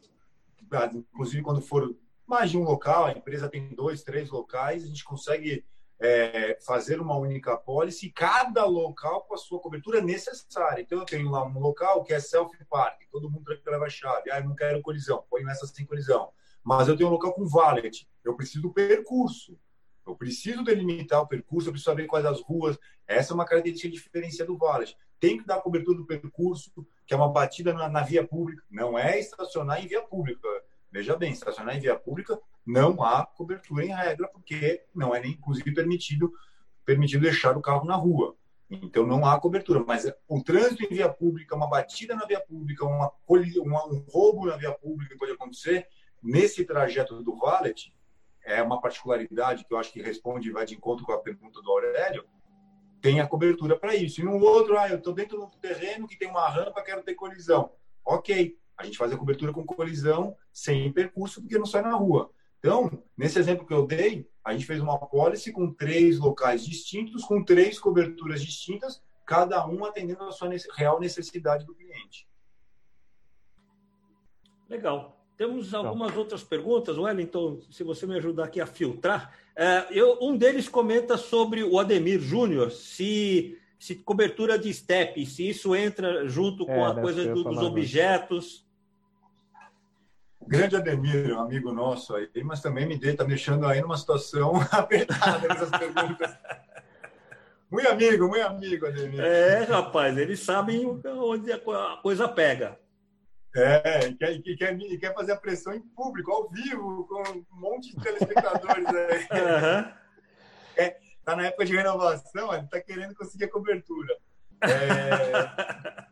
inclusive quando for mais de um local, a empresa tem dois, três locais, a gente consegue é, fazer uma única apólice, cada local com a sua cobertura necessária. Então, eu tenho lá um local que é self-park, todo mundo tem que levar chave. Ah, eu não quero colisão, põe nessa sem colisão mas eu tenho um local com valet. Eu preciso do percurso. Eu preciso delimitar o percurso, eu preciso saber quais as ruas. Essa é uma característica diferencial do valet. Tem que dar cobertura do percurso, que é uma batida na, na, via pública. Não é estacionar em via pública. Veja bem, estacionar em via pública não há cobertura em regra, porque não é nem, inclusive, permitido, permitido deixar o carro na rua. Então não há cobertura. Mas o trânsito em via pública, uma batida na via pública, uma, um roubo na via pública pode acontecer, Nesse trajeto do Valet, é uma particularidade que eu acho que responde e vai de encontro com a pergunta do Aurélio, tem a cobertura para isso. E no outro, ah, eu estou dentro do terreno que tem uma rampa, quero ter colisão. Ok, a gente faz a cobertura com colisão, sem percurso, porque não sai na rua. Então, nesse exemplo que eu dei, a gente fez uma pólice com três locais distintos, com três coberturas distintas, cada um atendendo a sua real necessidade do cliente. Legal. Temos algumas outras perguntas, Wellington, se você me ajudar aqui a filtrar. É, eu, um deles comenta sobre o Ademir Júnior, se, se cobertura de step, se isso entra junto com é, a coisa do, dos objetos. Grande Ademir, um amigo nosso aí, mas também me está deixando aí numa situação apertada nessas perguntas. Muito amigo, muito amigo, Ademir. É, rapaz, eles sabem onde a coisa pega. É, e quer, e quer, e quer fazer a pressão em público, ao vivo, com um monte de telespectadores aí. Uhum. É, tá na época de renovação, ele tá querendo conseguir a cobertura. É...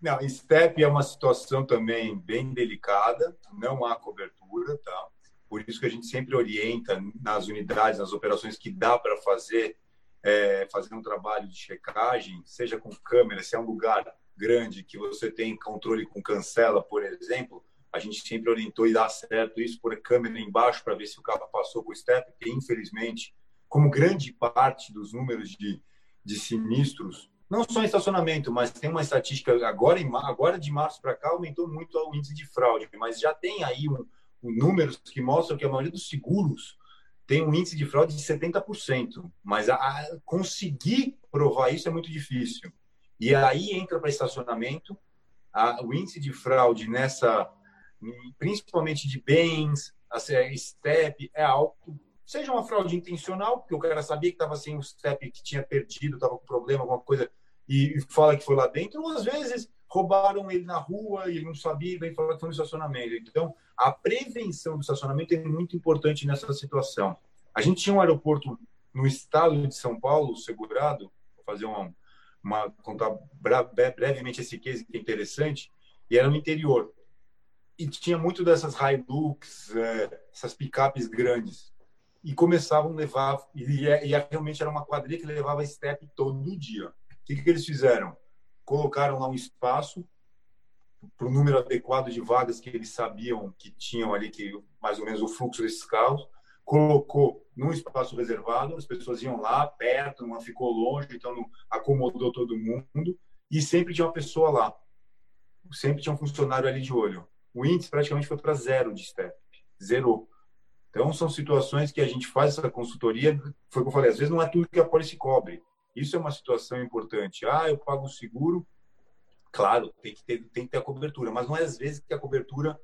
Não, STEP é uma situação também bem delicada, não há cobertura, tá? Por isso que a gente sempre orienta nas unidades, nas operações que dá para fazer, é, fazer um trabalho de checagem, seja com câmera, se é um lugar grande que você tem controle com cancela, por exemplo, a gente sempre orientou e dá certo isso, por câmera embaixo para ver se o carro passou com o step, porque infelizmente, como grande parte dos números de, de sinistros não só em estacionamento, mas tem uma estatística agora, em, agora de março para cá aumentou muito o índice de fraude, mas já tem aí um, um números que mostram que a maioria dos seguros tem um índice de fraude de 70%, mas a, a conseguir provar isso é muito difícil. E aí entra para estacionamento, a, o índice de fraude nessa, principalmente de bens, a STEP é alto, seja uma fraude intencional, porque o cara sabia que estava sem o step, que tinha perdido, estava com problema, alguma coisa, e, fala que foi lá dentro, ou às vezes roubaram ele na rua e ele não sabia e vem falar que foi no estacionamento. Então, a prevenção do estacionamento é muito importante nessa situação. A gente tinha um aeroporto no estado de São Paulo segurado, vou fazer uma, uma contar brevemente esse case que é interessante, e era no interior. E tinha muito dessas Hilux, é, essas picapes grandes e começavam a levar, e, e realmente era uma quadrilha que levava step todo dia. O que, que eles fizeram? Colocaram lá um espaço para o número adequado de vagas que eles sabiam que tinham ali, que mais ou menos o fluxo desses carros, colocou num espaço reservado, as pessoas iam lá perto, não ficou longe, então não acomodou todo mundo, e sempre tinha uma pessoa lá. Sempre tinha um funcionário ali de olho. O índice praticamente foi para zero de step, zerou. Então, são situações que a gente faz essa consultoria, foi o que eu falei, às vezes não é tudo que a polícia cobre. Isso é uma situação importante. Ah, eu pago o seguro, claro, tem que ter, tem que ter a cobertura, mas não é às vezes que a cobertura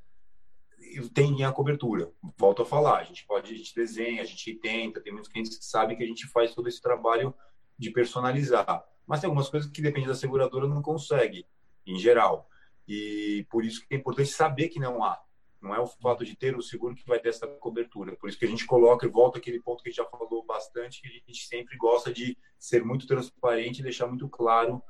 tem a cobertura. Volto a falar, a gente pode, a gente desenha, a gente tenta, tem muitos clientes que sabem que a gente faz todo esse trabalho de personalizar. Mas tem algumas coisas que depende da seguradora não consegue, em geral. E por isso que é importante saber que não há. Não é o fato de ter o seguro que vai ter essa cobertura. Por isso que a gente coloca e volta aquele ponto que a gente já falou bastante, que a gente sempre gosta de ser muito transparente e deixar muito claro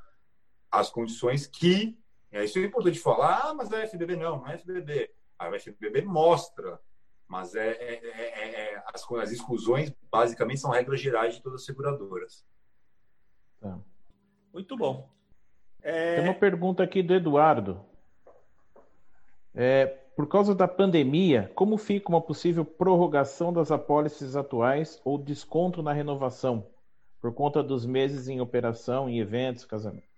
as condições que. É, isso é importante falar, ah, mas a FBB não, não é FBB. A FBB mostra, mas é, é, é, é as, as exclusões basicamente são regras gerais de todas as seguradoras. Tá. Muito bom. Tem uma pergunta aqui do Eduardo. É, por causa da pandemia, como fica uma possível prorrogação das apólices atuais ou desconto na renovação, por conta dos meses em operação, em eventos, casamento?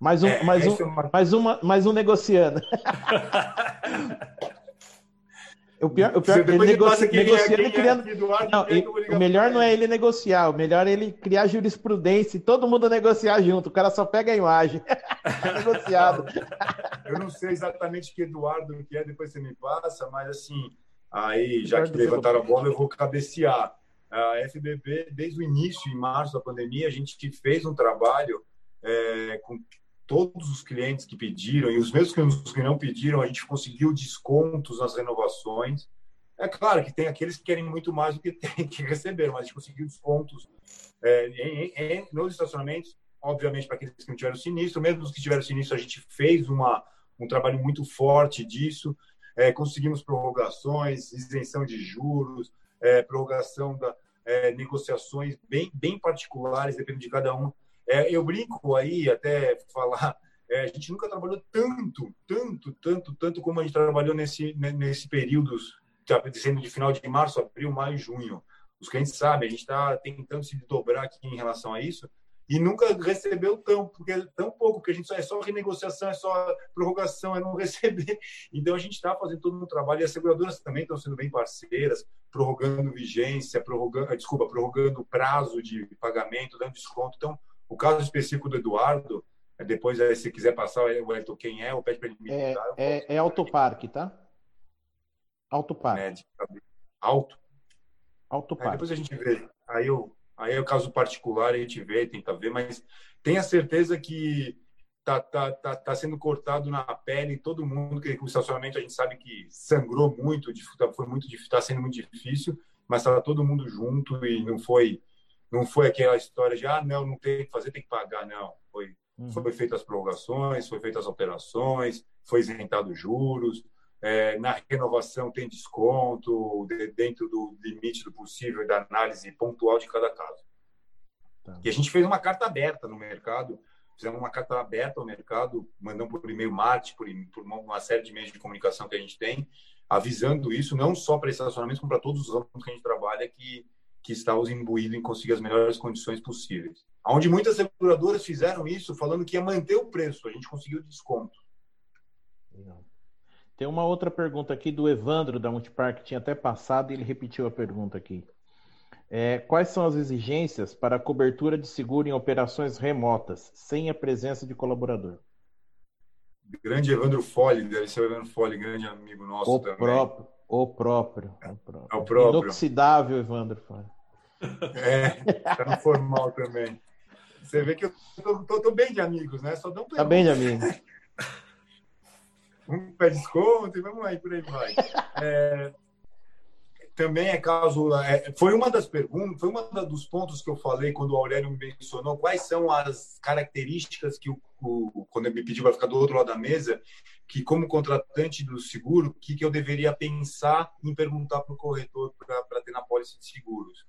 Mais um, é, mais, um, é uma... mais, uma, mais um negociando. O pior, o pior ele negocia, é negociando e criando. não, o melhor não é ele negociar, o melhor é ele criar jurisprudência e todo mundo negociar junto. O cara só pega a imagem. Negociado. Eu não sei exatamente que Eduardo que é, depois você me passa, mas assim, aí, já que levantaram a bola, eu vou cabecear. A FBB, desde o início, em março da pandemia, a gente fez um trabalho é, com todos os clientes que pediram e os mesmos que não pediram, a gente conseguiu descontos nas renovações. É claro que tem aqueles que querem muito mais do que tem que receber, mas a gente conseguiu descontos é, em, em, nos estacionamentos, obviamente para aqueles que não tiveram sinistro, mesmo os que tiveram sinistro, a gente fez uma, um trabalho muito forte disso, é, conseguimos prorrogações, isenção de juros, é, prorrogação da é, negociações bem, bem particulares, dependendo de cada um. É, eu brinco aí, até falar, é, a gente nunca trabalhou tanto, tanto, tanto, tanto como a gente trabalhou nesse, nesse período, tá, sendo de final de março, abril, maio, junho. Os clientes sabem, a gente está tentando se dobrar aqui em relação a isso, e nunca recebeu tão, porque tão pouco, porque a gente só, é só renegociação, é só prorrogação, é não receber. Então a gente está fazendo todo um trabalho e as seguradoras também estão sendo bem parceiras, prorrogando vigência, prorrogando, desculpa, prorrogando prazo de pagamento, dando desconto. Então o caso específico do Eduardo, é depois, se quiser passar, o Elton, quem é, ou pede para ele me é, é, é Autoparque, tá? Autoparque. É, de... Alto? Autoparque. depois a gente vê. Aí, eu, aí é o caso particular, a gente vê, tenta ver, mas tenha certeza que tá, tá, tá, tá sendo cortado na pele todo mundo, que o estacionamento a gente sabe que sangrou muito, foi muito está sendo muito difícil, mas estava todo mundo junto e não foi não foi aquela história de, ah, não, não tem que fazer, tem que pagar. Não, foi Uhum. Foi feitas as prorrogações, foi feitas as operações, foi isentado juros, é, na renovação tem desconto dentro do limite do possível da análise pontual de cada caso. Tá. E a gente fez uma carta aberta no mercado, fizemos uma carta aberta ao mercado, mandamos por e-mail marketing, por, por uma série de meios de comunicação que a gente tem, avisando isso não só para estacionamentos, como para todos os ramos que a gente trabalha, que, que estamos imbuídos em conseguir as melhores condições possíveis. Onde muitas seguradoras fizeram isso falando que ia manter o preço, a gente conseguiu desconto. Tem uma outra pergunta aqui do Evandro da Multipark, que tinha até passado e ele repetiu a pergunta aqui. É, quais são as exigências para cobertura de seguro em operações remotas, sem a presença de colaborador? Grande Evandro Fole, deve ser o Evandro Fole, grande amigo nosso o também. Próprio, o próprio. O próprio. É o próprio. Inoxidável, Evandro Fole. É, tá no formal também. Você vê que eu tô, tô, tô bem de amigos, né? Só dão Tá bem de amigos. um pé desconto e vamos aí, por aí vai. É, também é caso. É, foi uma das perguntas, foi um dos pontos que eu falei quando o Aurélio me mencionou quais são as características que o, o quando ele me pediu para ficar do outro lado da mesa, que como contratante do seguro, que, que eu deveria pensar em perguntar para o corretor para ter na pólice de seguros.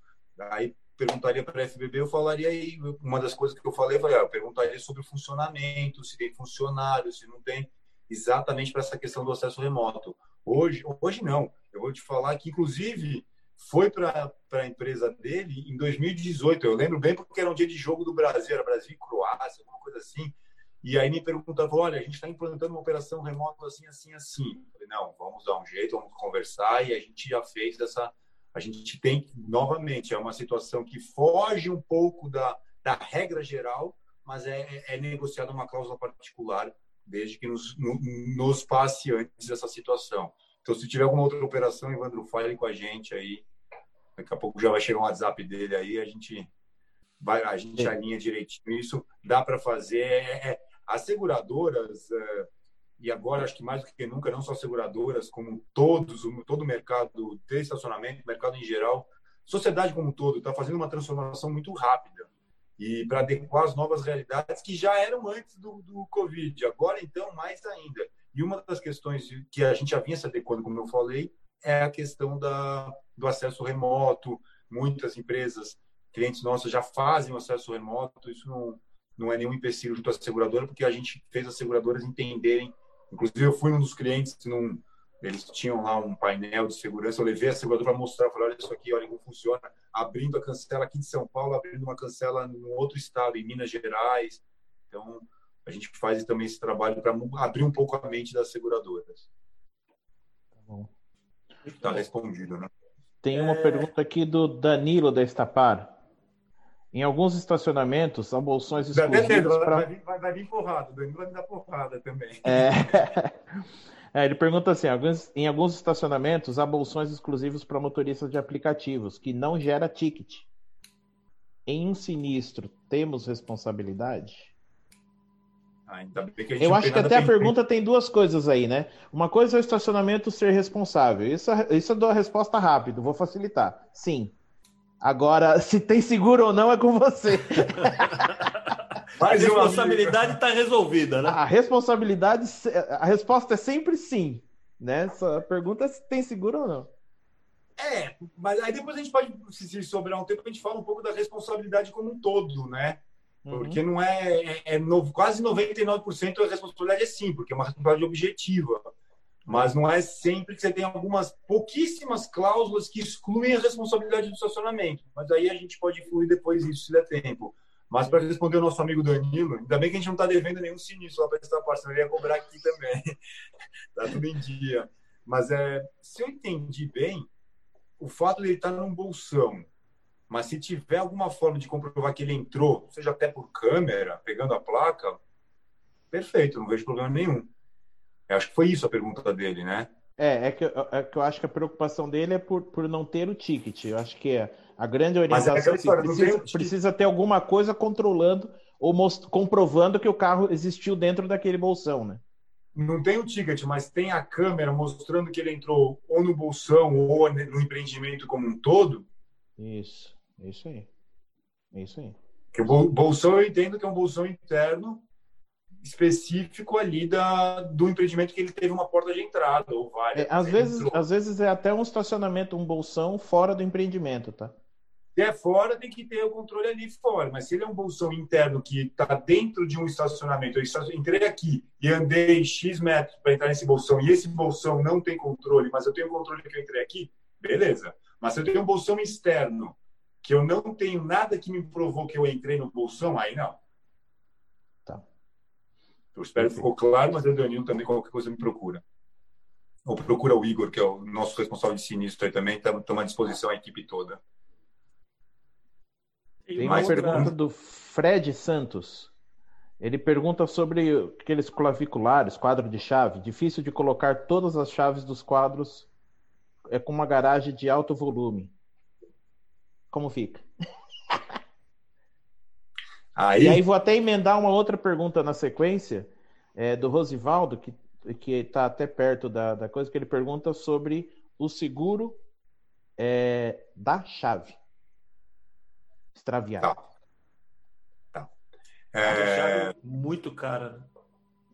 Aí perguntaria para a FBB, eu falaria aí, uma das coisas que eu falei, eu, ah, eu perguntaria sobre o funcionamento, se tem funcionário, se não tem exatamente para essa questão do acesso remoto. Hoje, hoje não. Eu vou te falar que, inclusive, foi para a empresa dele em 2018. Eu lembro bem porque era um dia de jogo do Brasil, era Brasil e Croácia, alguma coisa assim. E aí me perguntaram, olha, a gente está implantando uma operação remota assim, assim, assim. Eu falei, não, vamos dar um jeito, vamos conversar. E a gente já fez essa... A gente tem, novamente, é uma situação que foge um pouco da, da regra geral, mas é, é, é negociada uma cláusula particular desde que nos, nos passe antes dessa situação. Então, se tiver alguma outra operação, Evandro, fale com a gente aí. Daqui a pouco já vai chegar um WhatsApp dele aí, a gente vai, a gente alinha direitinho. Isso dá para fazer. É, é, as seguradoras, é, e agora acho que mais do que nunca, não só seguradoras, como todos, todo o mercado de estacionamento, mercado em geral, sociedade como um todo, está fazendo uma transformação muito rápida e para adequar as novas realidades que já eram antes do, do Covid, agora então mais ainda. E uma das questões que a gente já vinha se adequando, como eu falei, é a questão da, do acesso remoto. Muitas empresas, clientes nossos já fazem o acesso remoto, isso não, não é nenhum empecilho junto à seguradora, porque a gente fez as seguradoras entenderem. Inclusive, eu fui um dos clientes num, eles tinham lá um painel de segurança, eu levei a seguradora para mostrar, falei, olha isso aqui, olha como funciona, abrindo a cancela aqui de São Paulo, abrindo uma cancela em outro estado, em Minas Gerais. Então, a gente faz também esse trabalho para abrir um pouco a mente das seguradoras. Tá bom. Está respondido, né? Tem uma é... pergunta aqui do Danilo da Estapar. Em alguns estacionamentos, há bolsões exclusivos para... Vai, vai, vai, vir porrada, o Danilo vai me dar porrada também. É... É, ele pergunta assim: em alguns estacionamentos há bolsões exclusivos para motoristas de aplicativos, que não gera ticket. Em um sinistro, temos responsabilidade? Ah, Eu acho que até a pergunta tem duas coisas aí, né? Uma coisa é o estacionamento ser responsável. Isso, isso eu dou a resposta rápido, vou facilitar. Sim. Agora, se tem seguro ou não é com você. a responsabilidade está resolvida, né? A responsabilidade, a resposta é sempre sim. Né? Essa pergunta é se tem seguro ou não. É, mas aí depois a gente pode, se sobrar um tempo, a gente fala um pouco da responsabilidade como um todo, né? Uhum. Porque uhum. não é, é, é no, quase 99% a responsabilidade é sim, porque é uma responsabilidade objetiva. Mas não é sempre que você tem algumas pouquíssimas cláusulas que excluem a responsabilidade do estacionamento. Mas aí a gente pode fluir depois isso, se der tempo. Mas para responder o nosso amigo Danilo, ainda bem que a gente não está devendo nenhum sinistro lá para essa parte, ele ia cobrar aqui também. tá tudo em dia. Mas é, se eu entendi bem, o fato de ele estar tá num bolsão, mas se tiver alguma forma de comprovar que ele entrou, seja até por câmera, pegando a placa, perfeito, não vejo problema nenhum. Eu acho que foi isso a pergunta dele, né? É, é que, é que eu acho que a preocupação dele é por, por não ter o ticket. Eu acho que é, a grande é orientação é história, precisa, precisa, ter alguma coisa controlando ou most, comprovando que o carro existiu dentro daquele bolsão, né? Não tem o ticket, mas tem a câmera mostrando que ele entrou ou no bolsão ou no empreendimento como um todo. Isso, é isso aí. É isso aí. Que o bolsão eu entendo que é um bolsão interno específico ali da, do empreendimento que ele teve uma porta de entrada ou várias. É, às, vezes, às vezes é até um estacionamento, um bolsão fora do empreendimento, tá? Se é fora, tem que ter o controle ali fora. Mas se ele é um bolsão interno que está dentro de um estacionamento, eu entrei aqui e andei X metros para entrar nesse bolsão e esse bolsão não tem controle, mas eu tenho controle que eu entrei aqui, beleza. Mas se eu tenho um bolsão externo que eu não tenho nada que me provou que eu entrei no bolsão, aí não. Eu espero que ficou claro, mas o Danilo também, qualquer coisa me procura. Ou procura o Igor, que é o nosso responsável de sinistro aí também, estamos à disposição a equipe toda. Tem uma pergunta do Fred Santos. Ele pergunta sobre aqueles claviculares, quadro de chave. Difícil de colocar todas as chaves dos quadros é com uma garagem de alto volume. Como fica? Aí... E aí vou até emendar uma outra pergunta na sequência é, do Rosivaldo, que que está até perto da, da coisa, que ele pergunta sobre o seguro é, da chave extraviada. Tá. tá. É... muito cara.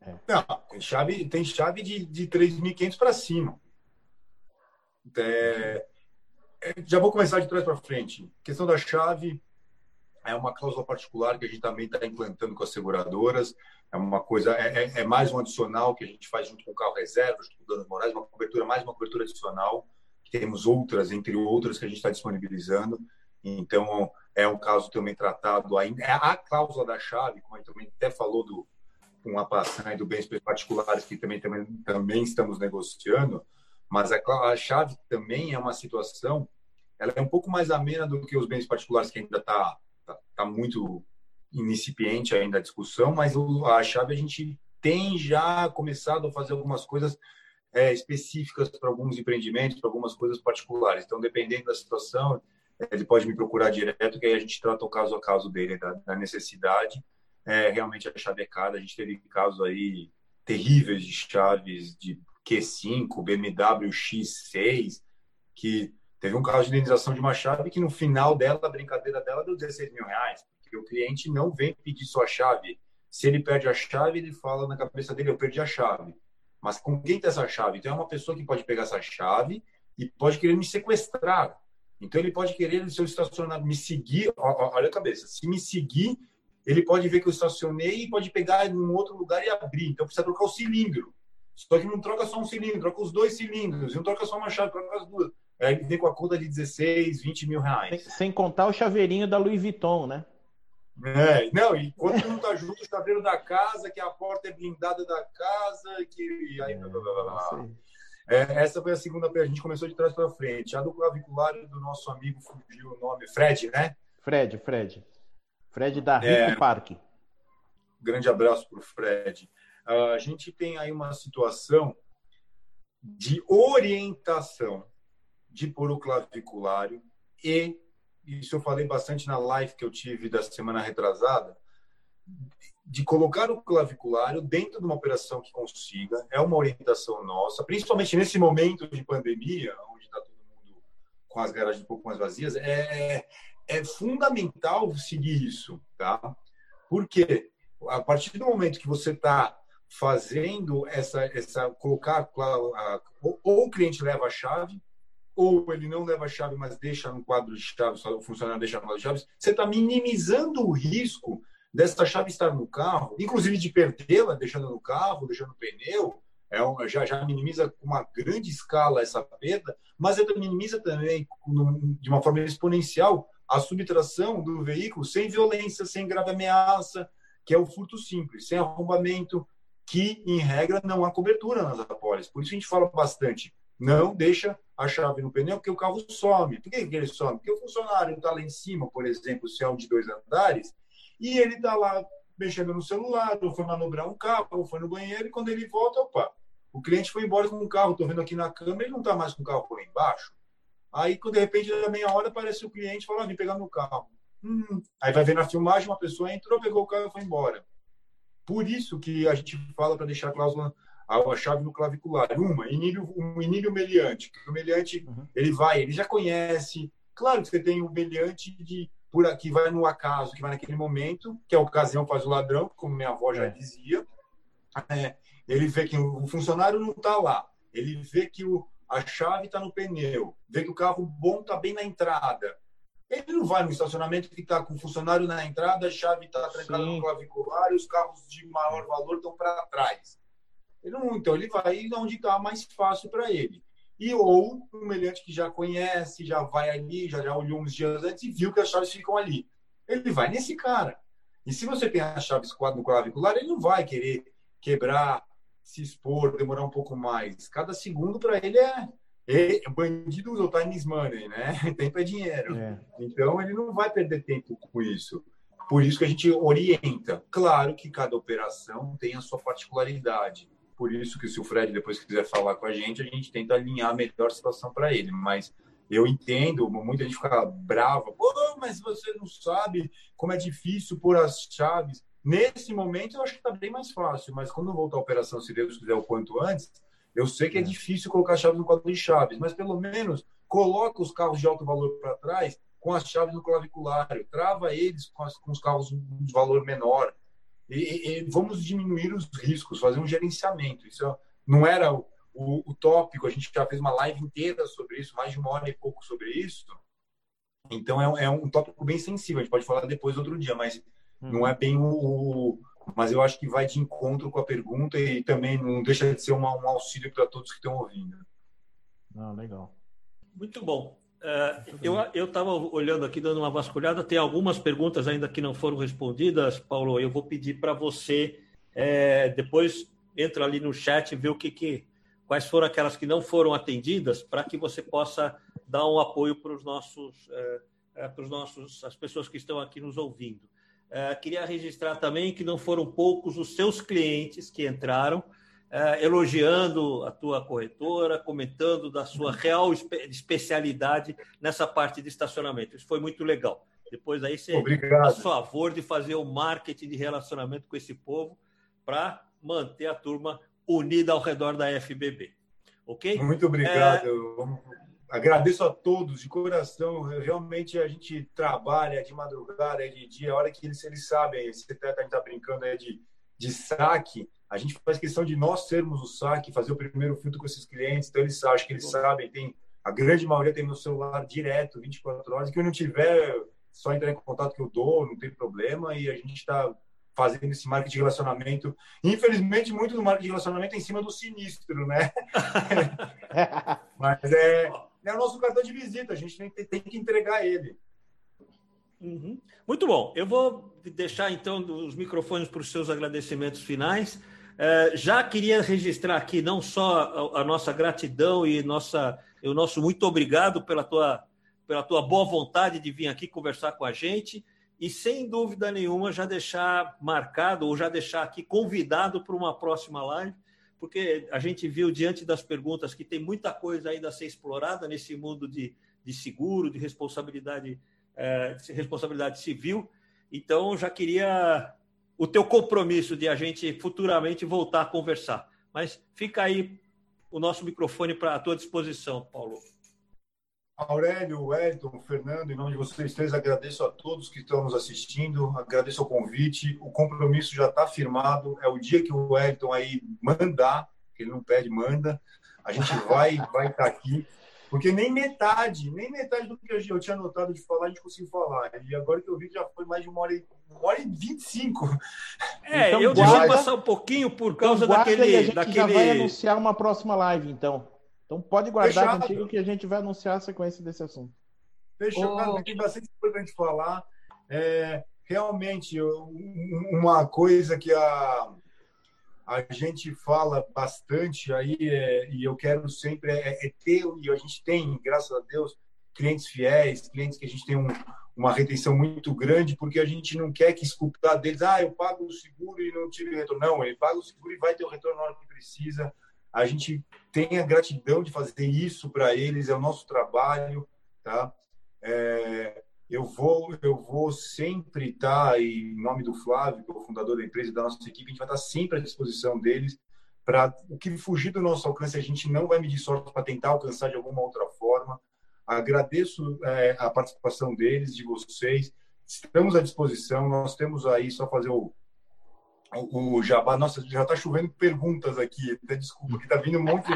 Né? É. Não, tem chave, tem chave de, de 3.500 para cima. É, é, já vou começar de trás para frente. Questão da chave é uma cláusula particular que a gente também está implantando com as seguradoras. É uma coisa, é, é, é, mais um adicional que a gente faz junto com o carro reserva, junto com o danos morais, uma cobertura, mais uma cobertura adicional. Temos outras, entre outras, que a gente está disponibilizando. Então, é um caso também tratado ainda. É a cláusula da chave, como a gente também até falou do com a passagem do bens particulares, que também, também, também estamos negociando, mas a, a chave também é uma situação, ela é um pouco mais amena do que os bens particulares, que ainda está tá, tá muito incipiente ainda a discussão, mas a chave a gente tem já começado a fazer algumas coisas é, específicas para alguns empreendimentos, para algumas coisas particulares. Então, dependendo da situação, ele pode me procurar direto, que aí a gente trata o caso a caso dele, da, da necessidade. É, realmente a chave é cara. A gente teve casos aí terríveis de chaves de Q5, BMW X6, que teve um caso de indenização de uma chave que no final dela, a brincadeira dela, deu 16 mil reais, porque o cliente não vem pedir sua chave. Se ele perde a chave, ele fala na cabeça dele, eu perdi a chave. Mas com quem tem essa chave? Então é uma pessoa que pode pegar essa chave e pode querer me sequestrar. Então ele pode querer, se eu estacionar, me seguir, olha a cabeça, se me seguir, ele pode ver que eu estacionei e pode pegar em um outro lugar e abrir. Então precisa trocar o cilindro. Só que não troca só um cilindro, troca os dois cilindros. Não troca só uma chave, troca as duas. Ele vem com a conta de 16, 20 mil reais. Sem contar o chaveirinho da Louis Vuitton, né? É, não, e quando não tá junto, o chaveiro da casa, que a porta é blindada da casa, que. Aí, é, blá, blá, blá, é, essa foi a segunda. A gente começou de trás para frente. A do clavicular do nosso amigo fugiu o nome. Fred, né? Fred, Fred. Fred da Rico é, Parque. Grande abraço para o Fred. Uh, a gente tem aí uma situação de orientação de pôr o claviculário e isso eu falei bastante na live que eu tive da semana retrasada de colocar o claviculário dentro de uma operação que consiga, é uma orientação nossa, principalmente nesse momento de pandemia, onde está todo mundo com as garagens um pouco mais vazias, é, é fundamental seguir isso, tá? Porque a partir do momento que você está fazendo essa, essa colocar, ou, ou o cliente leva a chave, ou ele não leva a chave, mas deixa no quadro de chaves, o funcionário deixa no quadro de chaves, você está minimizando o risco dessa chave estar no carro, inclusive de perdê-la, deixando no carro, deixando no pneu, é uma, já, já minimiza com uma grande escala essa perda, mas ela minimiza também de uma forma exponencial a subtração do veículo sem violência, sem grave ameaça, que é o furto simples, sem arrombamento, que em regra não há cobertura nas apólices. Por isso a gente fala bastante, não deixa a chave no pneu, porque o carro some. Por que, ele some? Porque o funcionário está lá em cima, por exemplo, se é um de dois andares, e ele está lá mexendo no celular, ou foi manobrar um carro, ou foi no banheiro, e quando ele volta, opa, o cliente foi embora com o carro, estou vendo aqui na câmera, ele não está mais com o carro por embaixo. Aí, quando de repente, na meia hora, aparece o cliente e fala, ah, vem pegar meu carro. Hum. Aí vai ver na filmagem, uma pessoa entrou, pegou o carro e foi embora. Por isso que a gente fala para deixar a cláusula, a, chave no clavicular. Uma, inílio, um inílio meliante. O meliante, uhum. ele vai, ele já conhece. Claro que você tem o meliante de por aqui vai no acaso, que vai naquele momento, que a ocasião faz o ladrão, como minha avó já é. dizia. É, ele vê que o funcionário não está lá, ele vê que o, a chave está no pneu, vê que o carro bom está bem na entrada. Ele não vai no estacionamento que está com o funcionário na entrada, a chave está trancada no clavicular e os carros de maior valor estão para trás. Ele não, então ele vai onde está mais fácil para ele. E ou um meliante que já conhece, já vai ali, já, já olhou uns dias antes e viu que as chaves ficam ali. Ele vai nesse cara. E se você tem as chaves no clavicular, ele não vai querer quebrar, se expor, demorar um pouco mais. Cada segundo para ele é, é bandido usa o time money, né? Tempo é dinheiro. É. Então ele não vai perder tempo com isso. Por isso que a gente orienta. Claro que cada operação tem a sua particularidade. Por isso que se o Fred depois quiser falar com a gente, a gente tenta alinhar a melhor situação para ele. Mas eu entendo, muita gente fica brava. Mas você não sabe como é difícil pôr as chaves. Nesse momento, eu acho que está bem mais fácil. Mas quando voltar a operação, se Deus quiser, o quanto antes, eu sei que é, é. difícil colocar chaves no quadro de chaves. Mas pelo menos coloca os carros de alto valor para trás com as chaves no clavicular. Trava eles com, as, com os carros de valor menor e, e, vamos diminuir os riscos, fazer um gerenciamento. Isso não era o, o, o, tópico, a gente já fez uma live inteira sobre isso, mais de uma hora e pouco sobre isso. Então é, é um tópico bem sensível, a gente pode falar depois outro dia, mas hum. não é bem o, o, Mas eu acho que vai de encontro com a pergunta e também não deixa de ser uma, um auxílio para todos que estão ouvindo. Ah, legal. Muito bom. É, eu estava olhando aqui, dando uma vasculhada, tem algumas perguntas ainda que não foram respondidas, Paulo. Eu vou pedir para você é, depois entra ali no chat e ver o que, que quais foram aquelas que não foram atendidas, para que você possa dar um apoio para os nossos, é, é, para os nossos, as pessoas que estão aqui nos ouvindo. É, queria registrar também que não foram poucos os seus clientes que entraram elogiando a tua corretora, comentando da sua real espe especialidade nessa parte de estacionamento. Isso foi muito legal. Depois aí você Obrigado. a favor de fazer o marketing de relacionamento com esse povo para manter a turma unida ao redor da FBB. Ok? Muito obrigado. É... Agradeço a todos de coração. Realmente a gente trabalha de madrugada, é de dia, a hora que eles, eles sabem, esse a gente está brincando é de, de saque a gente faz questão de nós sermos o saque, fazer o primeiro filtro com esses clientes, então eles acham que eles sabem, tem a grande maioria tem meu celular direto, 24 horas, que eu não tiver, só entrar em contato que eu dou, não tem problema, e a gente está fazendo esse marketing de relacionamento. Infelizmente, muito do marketing de relacionamento é em cima do sinistro, né? Mas é, é o nosso cartão de visita, a gente tem, tem que entregar ele. Uhum. Muito bom. Eu vou deixar então os microfones para os seus agradecimentos finais. É, já queria registrar aqui não só a, a, nossa gratidão e nossa, o nosso muito obrigado pela tua, pela tua boa vontade de vir aqui conversar com a gente e, sem dúvida nenhuma, já deixar marcado ou já deixar aqui convidado para uma próxima live, porque a gente viu diante das perguntas que tem muita coisa ainda a ser explorada nesse mundo de, de seguro, de responsabilidade, é, de responsabilidade civil. Então, já queria o teu compromisso de a gente futuramente voltar a conversar. Mas fica aí o nosso microfone para a tua disposição, Paulo. Aurélio, Wellington, Fernando, em nome de vocês três, agradeço a todos que estão nos assistindo, agradeço o convite, o compromisso já está firmado, é o dia que o Wellington aí mandar, ele não pede, manda, a gente vai vai estar tá aqui porque nem metade, nem metade do que eu tinha anotado de falar, a gente conseguiu falar. E agora que eu vi que já foi mais de uma hora e, uma hora e vinte e cinco. É, então, eu guarda, deixei passar um pouquinho por então causa então, daquele. a gente daquele... já vai anunciar uma próxima live, então. Então pode guardar Fechado. contigo que a gente vai anunciar a sequência desse assunto. Fechado, oh. tem bastante coisa para a gente falar. É, realmente, uma coisa que a a gente fala bastante aí é, e eu quero sempre é, é, ter e a gente tem graças a Deus clientes fiéis clientes que a gente tem um, uma retenção muito grande porque a gente não quer que escutar deles ah eu pago o seguro e não tive retorno. Não ele paga o seguro e vai ter o retorno na hora que precisa. A gente tem a gratidão de fazer isso para eles é o nosso trabalho tá? É, eu vou eu vou sempre estar em nome do Flávio, que é o fundador da empresa e da nossa equipe, a gente vai estar sempre à disposição deles para o que fugir do nosso alcance, a gente não vai medir sorte para tentar alcançar de alguma outra forma. Agradeço é, a participação deles, de vocês. Estamos à disposição. Nós temos aí só fazer o, o, o Jabá, nossa, já está chovendo perguntas aqui. Desculpa, que está vindo um monte.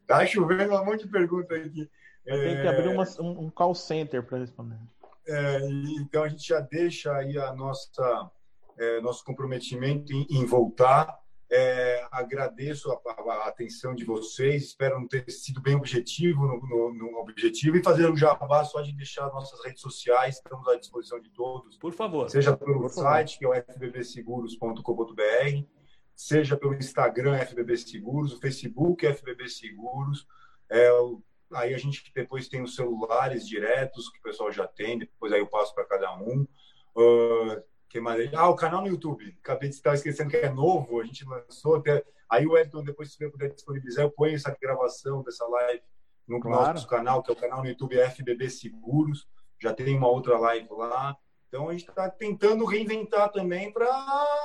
Está chovendo um monte de perguntas aqui. Tem que abrir uma, um call center para responder. É, então a gente já deixa aí a nossa é, nosso comprometimento em, em voltar. É, agradeço a, a, atenção de vocês, espero não ter sido bem objetivo no, no, no, objetivo e fazer um jabá só de deixar nossas redes sociais, estamos à disposição de todos. Por favor. Seja pelo Por site, favor. que é o fbbseguros.com.br, seja pelo Instagram FBB Seguros, o Facebook FBB Seguros, é, aí a gente depois tem os celulares diretos que o pessoal já tem, depois aí eu passo para cada um. Uh, que mais? Ah, o canal no YouTube. Acabei de estar esquecendo que é novo, a gente lançou. Até... Aí o Edson, depois se puder disponibilizar, eu ponho essa gravação dessa live no claro. nosso canal, que é o canal no YouTube FBB Seguros. Já tem uma outra live lá. Então a gente está tentando reinventar também para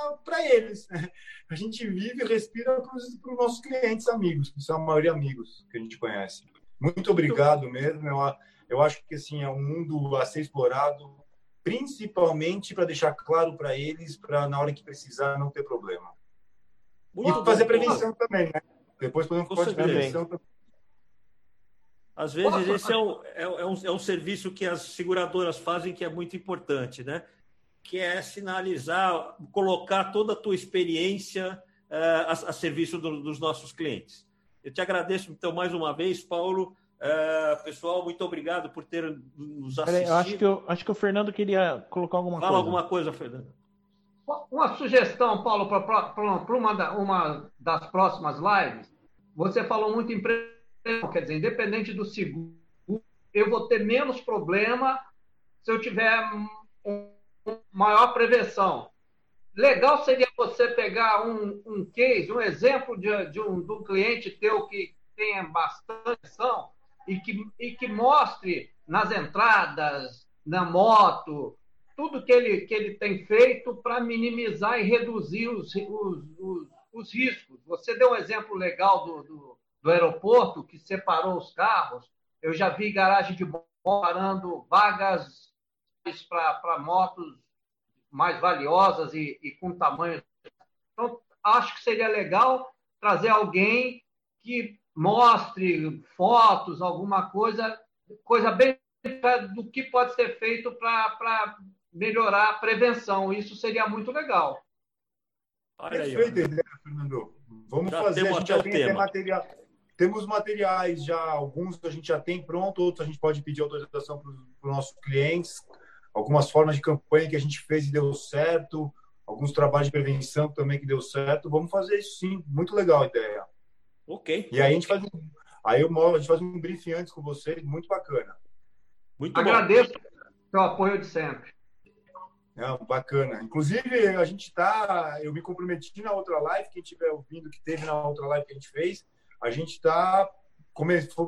eles. A gente vive e respira para os nossos clientes amigos, que são a maioria amigos que a gente conhece. Muito obrigado mesmo. Eu, eu acho que assim, é um mundo a ser explorado principalmente para deixar claro para eles, para na hora que precisar não ter problema. Muito e fazer prevenção também, né? Depois podemos fazer prevenção também. Às vezes esse é um, é, é, um, é um serviço que as seguradoras fazem que é muito importante, né? Que é sinalizar, colocar toda a tua experiência uh, a, a, serviço do, dos nossos clientes. Eu te agradeço, então, mais uma vez, Paulo. Uh, pessoal, muito obrigado por ter nos assistido. eu acho, que eu, acho que o Fernando queria colocar alguma Fala coisa. Fala alguma coisa, Fernando. Uma sugestão, Paulo, para uma, da, uma das próximas lives. Você falou muito em prevenção, quer dizer, independente do seguro, eu vou ter menos problema se eu tiver maior prevenção. Legal seria você pegar um, um case, um exemplo de, de, um, de um cliente teu que tenha bastante ação e que, e que mostre nas entradas, na moto, tudo que ele, que ele tem feito para minimizar e reduzir os, os, os, os, riscos. Você deu um exemplo legal do, do, do aeroporto, que separou os carros. Eu já vi garagem de moto parando vagas para motos mais valiosas e, e com tamanho. Então, acho que seria legal trazer alguém que mostre fotos, alguma coisa, coisa bem do que pode ser feito para melhorar a prevenção. Isso seria muito legal. Perfeita ideia, Fernando. Vamos já fazer, a gente já tem até material. Temos materiais já, alguns a gente já tem pronto, outros a gente pode pedir autorização para os nossos clientes, algumas formas de campanha que a gente fez e deu certo, alguns trabalhos de prevenção também que deu certo. Vamos fazer isso sim, muito legal a ideia. Ok. E aí a gente faz um, aí eu, a gente faz um briefing antes com vocês, muito bacana. Muito Agradeço o apoio de sempre. É, bacana. Inclusive, a gente está. Eu me comprometi na outra live, quem estiver ouvindo, que teve na outra live que a gente fez, a gente está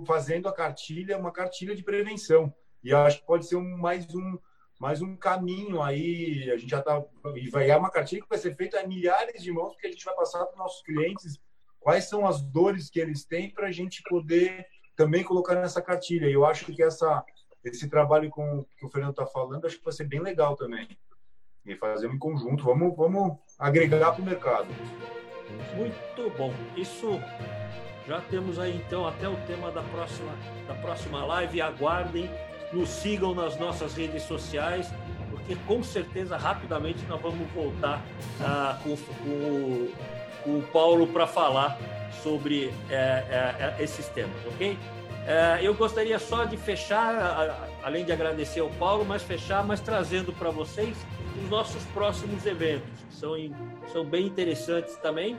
fazendo a cartilha, uma cartilha de prevenção. E acho que pode ser um, mais um mais um caminho aí. A gente já está. E vai é uma cartilha que vai ser feita a milhares de mãos, porque a gente vai passar para os nossos clientes quais são as dores que eles têm para a gente poder também colocar nessa cartilha. E eu acho que essa, esse trabalho com, que o Fernando está falando, acho que vai ser bem legal também. E fazer em conjunto, vamos, vamos agregar para o mercado. Muito bom. Isso já temos aí então até o tema da próxima, da próxima live. Aguardem, nos sigam nas nossas redes sociais, porque com certeza rapidamente nós vamos voltar ah, com, com com o Paulo para falar sobre é, é, é, esses temas, ok? É, eu gostaria só de fechar, além de agradecer ao Paulo, mas fechar, mas trazendo para vocês os nossos próximos eventos, que são, são bem interessantes também,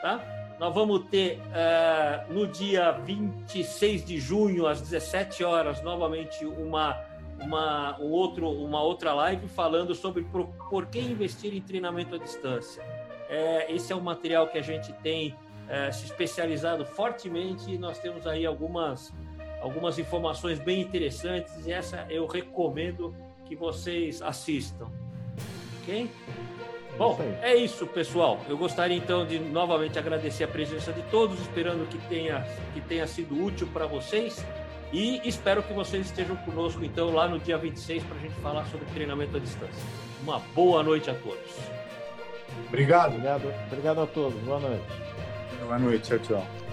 tá? Nós vamos ter uh, no dia 26 de junho, às 17 horas, novamente uma, uma, um outro, uma outra live falando sobre por, por que investir em treinamento à distância. É, esse é o material que a gente tem é, se especializado fortemente e nós temos aí algumas, algumas informações bem interessantes e essa eu recomendo que vocês assistam. Ok? Bom, é isso, pessoal. Eu gostaria então de novamente agradecer a presença de todos, esperando que tenha, que tenha sido útil para vocês. E espero que vocês estejam conosco, então, lá no dia 26, para a gente falar sobre treinamento à distância. Uma boa noite a todos. Obrigado. Obrigado, obrigado a todos. Boa noite. Boa noite. Tchau, tchau.